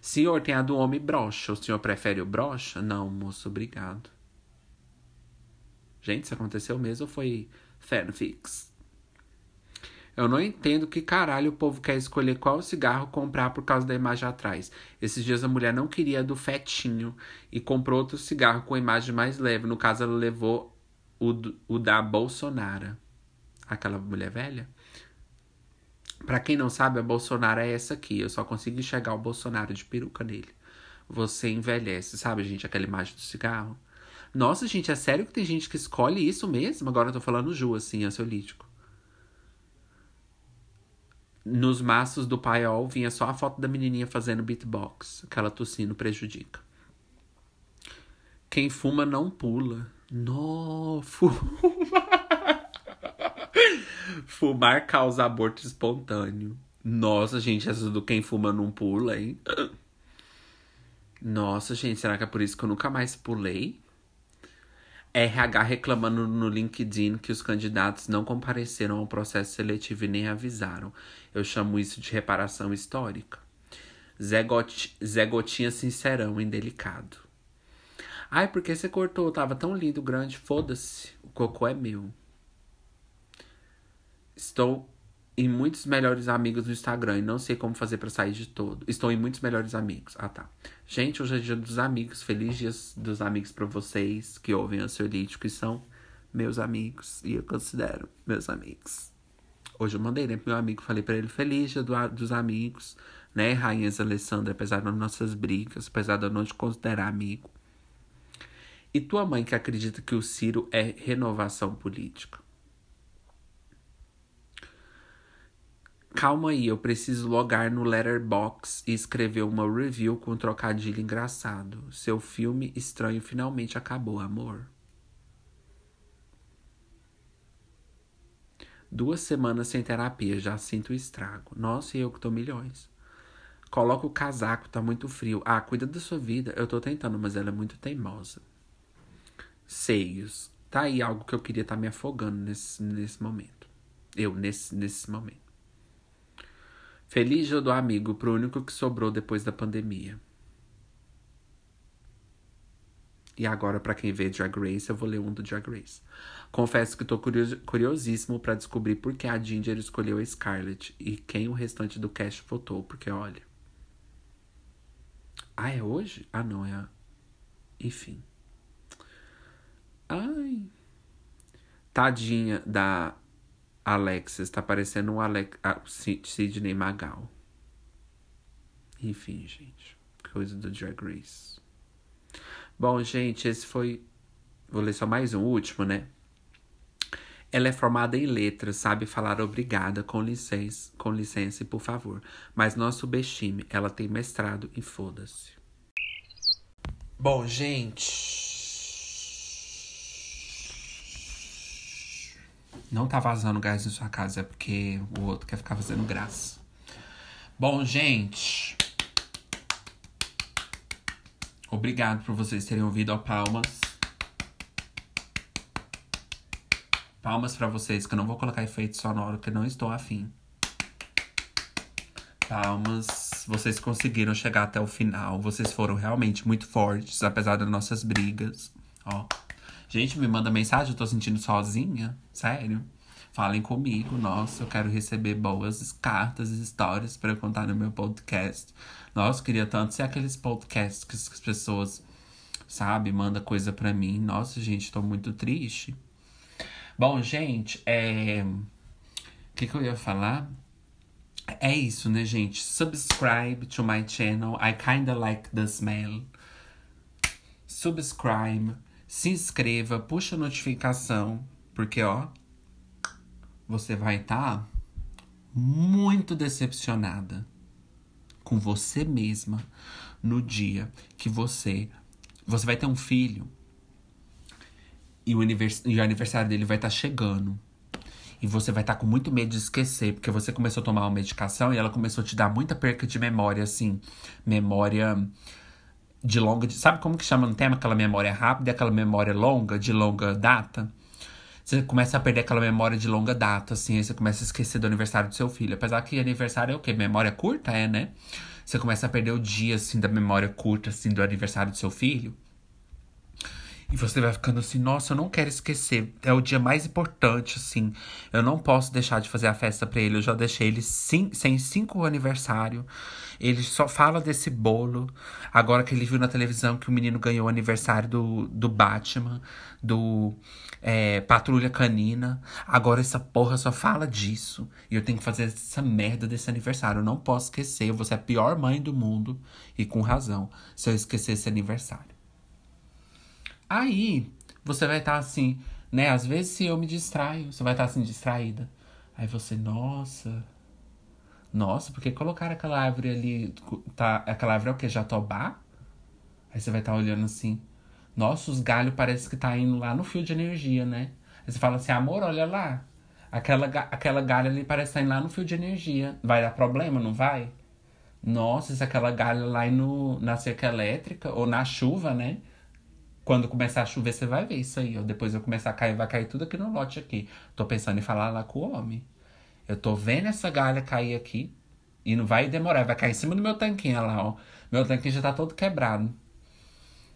Senhor, tem a do homem brocha. O senhor prefere o brocha? Não, moço, obrigado. Gente, isso aconteceu mesmo ou foi fanfics? Eu não entendo que caralho o povo quer escolher qual cigarro comprar por causa da imagem atrás. Esses dias a mulher não queria do fetinho e comprou outro cigarro com a imagem mais leve. No caso, ela levou o, o da Bolsonaro. Aquela mulher velha. Pra quem não sabe, a Bolsonaro é essa aqui. Eu só consigo enxergar o Bolsonaro de peruca nele. Você envelhece, sabe, gente? Aquela imagem do cigarro. Nossa, gente, é sério que tem gente que escolhe isso mesmo? Agora eu tô falando Ju, assim, ansiolítico. Nos maços do paiol vinha só a foto da menininha fazendo beatbox. Aquela tossindo prejudica. Quem fuma não pula. No, fuma. Fumar causa aborto espontâneo. Nossa, gente, essa do quem fuma não pula, hein? Nossa, gente, será que é por isso que eu nunca mais pulei? RH reclamando no LinkedIn que os candidatos não compareceram ao processo seletivo e nem avisaram. Eu chamo isso de reparação histórica. Zé, Got... Zé Gotinha sincerão, indelicado. Ai, por que você cortou? Tava tão lindo, grande. Foda-se. O cocô é meu. Estou em muitos melhores amigos no Instagram e não sei como fazer para sair de todo. Estou em muitos melhores amigos. Ah, tá. Gente, hoje é dia dos amigos. Feliz dia dos amigos para vocês que ouvem Ansiolítico e são meus amigos. E eu considero meus amigos. Hoje eu mandei, né, pro meu amigo. Falei para ele, feliz dia do, dos amigos. Né, Rainhas Alessandra, apesar das nossas brigas, apesar de eu não te considerar amigo. E tua mãe que acredita que o Ciro é renovação política? Calma aí, eu preciso logar no Letterbox e escrever uma review com um trocadilho engraçado. Seu filme estranho finalmente acabou, amor. Duas semanas sem terapia, já sinto o estrago. Nossa, e eu que tô milhões. Coloca o casaco, tá muito frio. Ah, cuida da sua vida. Eu tô tentando, mas ela é muito teimosa. Seios. Tá aí algo que eu queria estar tá me afogando nesse, nesse momento. Eu, nesse, nesse momento. Feliz dia do amigo pro único que sobrou depois da pandemia. E agora, para quem vê Drag Race, eu vou ler um do Drag Race. Confesso que tô curios curiosíssimo para descobrir por que a Ginger escolheu a Scarlett e quem o restante do cast votou, porque olha. Ah, é hoje? Ah, não, é a. Enfim. Ai. Tadinha da Alexis tá parecendo um Alex, ah, Sidney Magal. Enfim, gente. Coisa do Drag Race. Bom, gente, esse foi. Vou ler só mais um, último, né? Ela é formada em letras, sabe falar obrigada, com licença, com licença e por favor. Mas não subestime, ela tem mestrado e foda-se. Bom, gente. Não tá vazando gás em sua casa, é porque o outro quer ficar fazendo graça. Bom, gente. Obrigado por vocês terem ouvido a palmas. Palmas para vocês, que eu não vou colocar efeito sonoro, que não estou afim. Palmas. Vocês conseguiram chegar até o final. Vocês foram realmente muito fortes, apesar das nossas brigas. Ó. Gente, me manda mensagem, eu tô sentindo sozinha. Sério. Falem comigo, nossa, eu quero receber boas cartas e histórias para contar no meu podcast. Nossa, queria tanto ser aqueles podcasts que as pessoas, sabe, manda coisa para mim. Nossa, gente, tô muito triste. Bom, gente, é. O que, que eu ia falar? É isso, né, gente? Subscribe to my channel. I kinda like the smell. Subscribe se inscreva, puxa a notificação, porque ó, você vai estar tá muito decepcionada com você mesma no dia que você você vai ter um filho e o, e o aniversário dele vai estar tá chegando. E você vai estar tá com muito medo de esquecer, porque você começou a tomar uma medicação e ela começou a te dar muita perca de memória, assim. Memória de longa. Sabe como que chama no tema aquela memória rápida, aquela memória longa, de longa data? Você começa a perder aquela memória de longa data, assim, você começa a esquecer do aniversário do seu filho. Apesar que aniversário é o quê? Memória curta, é, né? Você começa a perder o dia, assim, da memória curta, assim, do aniversário do seu filho. E você vai ficando assim, nossa, eu não quero esquecer. É o dia mais importante, assim. Eu não posso deixar de fazer a festa pra ele. Eu já deixei ele sim, sem cinco aniversário. Ele só fala desse bolo. Agora que ele viu na televisão que o menino ganhou o aniversário do, do Batman, do é, Patrulha Canina. Agora essa porra só fala disso. E eu tenho que fazer essa merda desse aniversário. Eu não posso esquecer. Vou ser a pior mãe do mundo. E com razão. Se eu esquecer esse aniversário. Aí, você vai estar tá assim, né? Às vezes, se eu me distraio, você vai estar tá assim, distraída. Aí você, nossa. Nossa, por que colocaram aquela árvore ali? Tá, aquela árvore é o quê? Jatobá? Aí você vai estar tá olhando assim. Nossa, os galhos parece que tá indo lá no fio de energia, né? Aí você fala assim, amor, olha lá. Aquela, aquela galha ali parece estar tá indo lá no fio de energia. Vai dar problema, não vai? Nossa, se aquela galha lá no, na cerca elétrica ou na chuva, né? Quando começar a chover, você vai ver isso aí, ó. Depois eu começar a cair, vai cair tudo aqui no lote aqui. Tô pensando em falar lá com o homem. Eu tô vendo essa galha cair aqui. E não vai demorar, vai cair em cima do meu tanquinho lá, ó. Meu tanquinho já tá todo quebrado.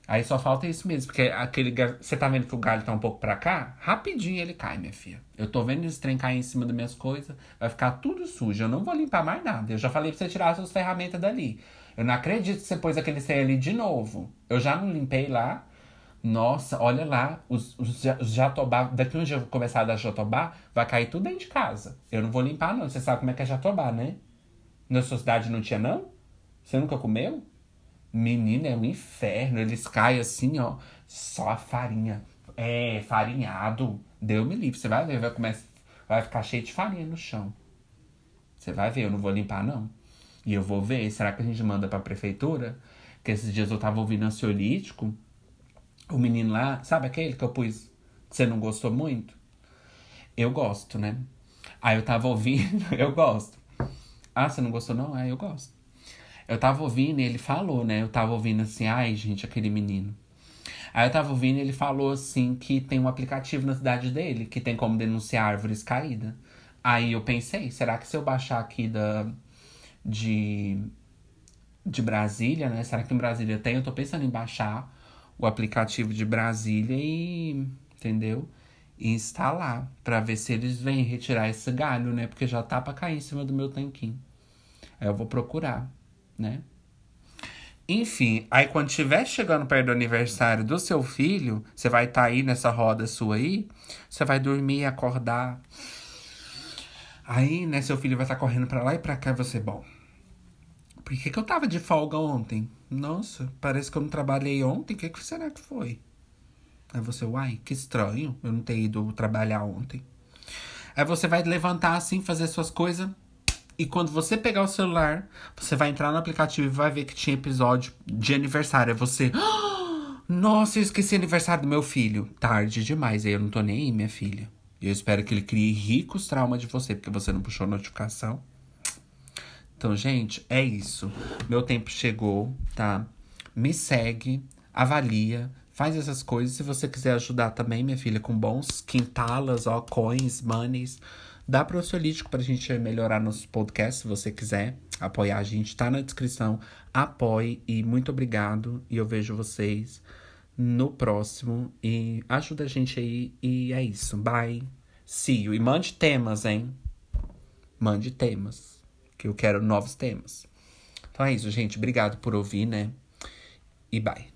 Aí só falta isso mesmo, porque aquele você tá vendo que o galho tá um pouco pra cá? Rapidinho ele cai, minha filha. Eu tô vendo esse trem cair em cima das minhas coisas, vai ficar tudo sujo. Eu não vou limpar mais nada. Eu já falei pra você tirar as suas ferramentas dali. Eu não acredito que você pôs aquele trem ali de novo. Eu já não limpei lá. Nossa, olha lá, os, os, jatobá. Daqui um dia eu vou começar a dar jatobá, vai cair tudo dentro de casa. Eu não vou limpar, não. Você sabe como é que é jatobá, né? Na sua cidade não tinha, não? Você nunca comeu? Menina, é um inferno. Eles caem assim, ó. Só a farinha. É, farinhado. Deu me livre. Você vai ver, vai, começar, vai ficar cheio de farinha no chão. Você vai ver, eu não vou limpar, não. E eu vou ver, será que a gente manda pra prefeitura? Que esses dias eu tava ouvindo ansiolítico o menino lá, sabe aquele que eu pus que você não gostou muito? Eu gosto, né? Aí eu tava ouvindo, eu gosto. Ah, você não gostou não? Ah, eu gosto. Eu tava ouvindo e ele falou, né? Eu tava ouvindo assim, ai, gente, aquele menino. Aí eu tava ouvindo e ele falou assim que tem um aplicativo na cidade dele que tem como denunciar árvores caídas. Aí eu pensei, será que se eu baixar aqui da de de Brasília, né? Será que em Brasília tem? Eu tô pensando em baixar o aplicativo de Brasília e, entendeu? E instalar para ver se eles vêm retirar esse galho, né? Porque já tá para cair em cima do meu tanquinho. Aí eu vou procurar, né? Enfim, aí quando estiver chegando perto do aniversário do seu filho, você vai estar tá aí nessa roda sua aí, você vai dormir, acordar. Aí, né, seu filho vai estar tá correndo para lá e para cá você, bom, por que, que eu tava de folga ontem? Nossa, parece que eu não trabalhei ontem. O que, que será que foi? Aí você, uai, que estranho eu não ter ido trabalhar ontem. Aí você vai levantar assim, fazer suas coisas. E quando você pegar o celular, você vai entrar no aplicativo e vai ver que tinha episódio de aniversário. Aí você. Nossa, eu esqueci aniversário do meu filho. Tarde demais. Aí eu não tô nem aí, minha filha. E eu espero que ele crie ricos traumas de você, porque você não puxou notificação. Então, gente, é isso. Meu tempo chegou, tá? Me segue, avalia, faz essas coisas. Se você quiser ajudar também, minha filha, com bons quintalas, ó, coins, monies, dá pro Ansiolítico pra gente melhorar nosso podcast, se você quiser apoiar a gente, tá na descrição. Apoie e muito obrigado. E eu vejo vocês no próximo. E ajuda a gente aí. E é isso. Bye. See you. E mande temas, hein? Mande temas que eu quero novos temas. Então é isso, gente. Obrigado por ouvir, né? E bye.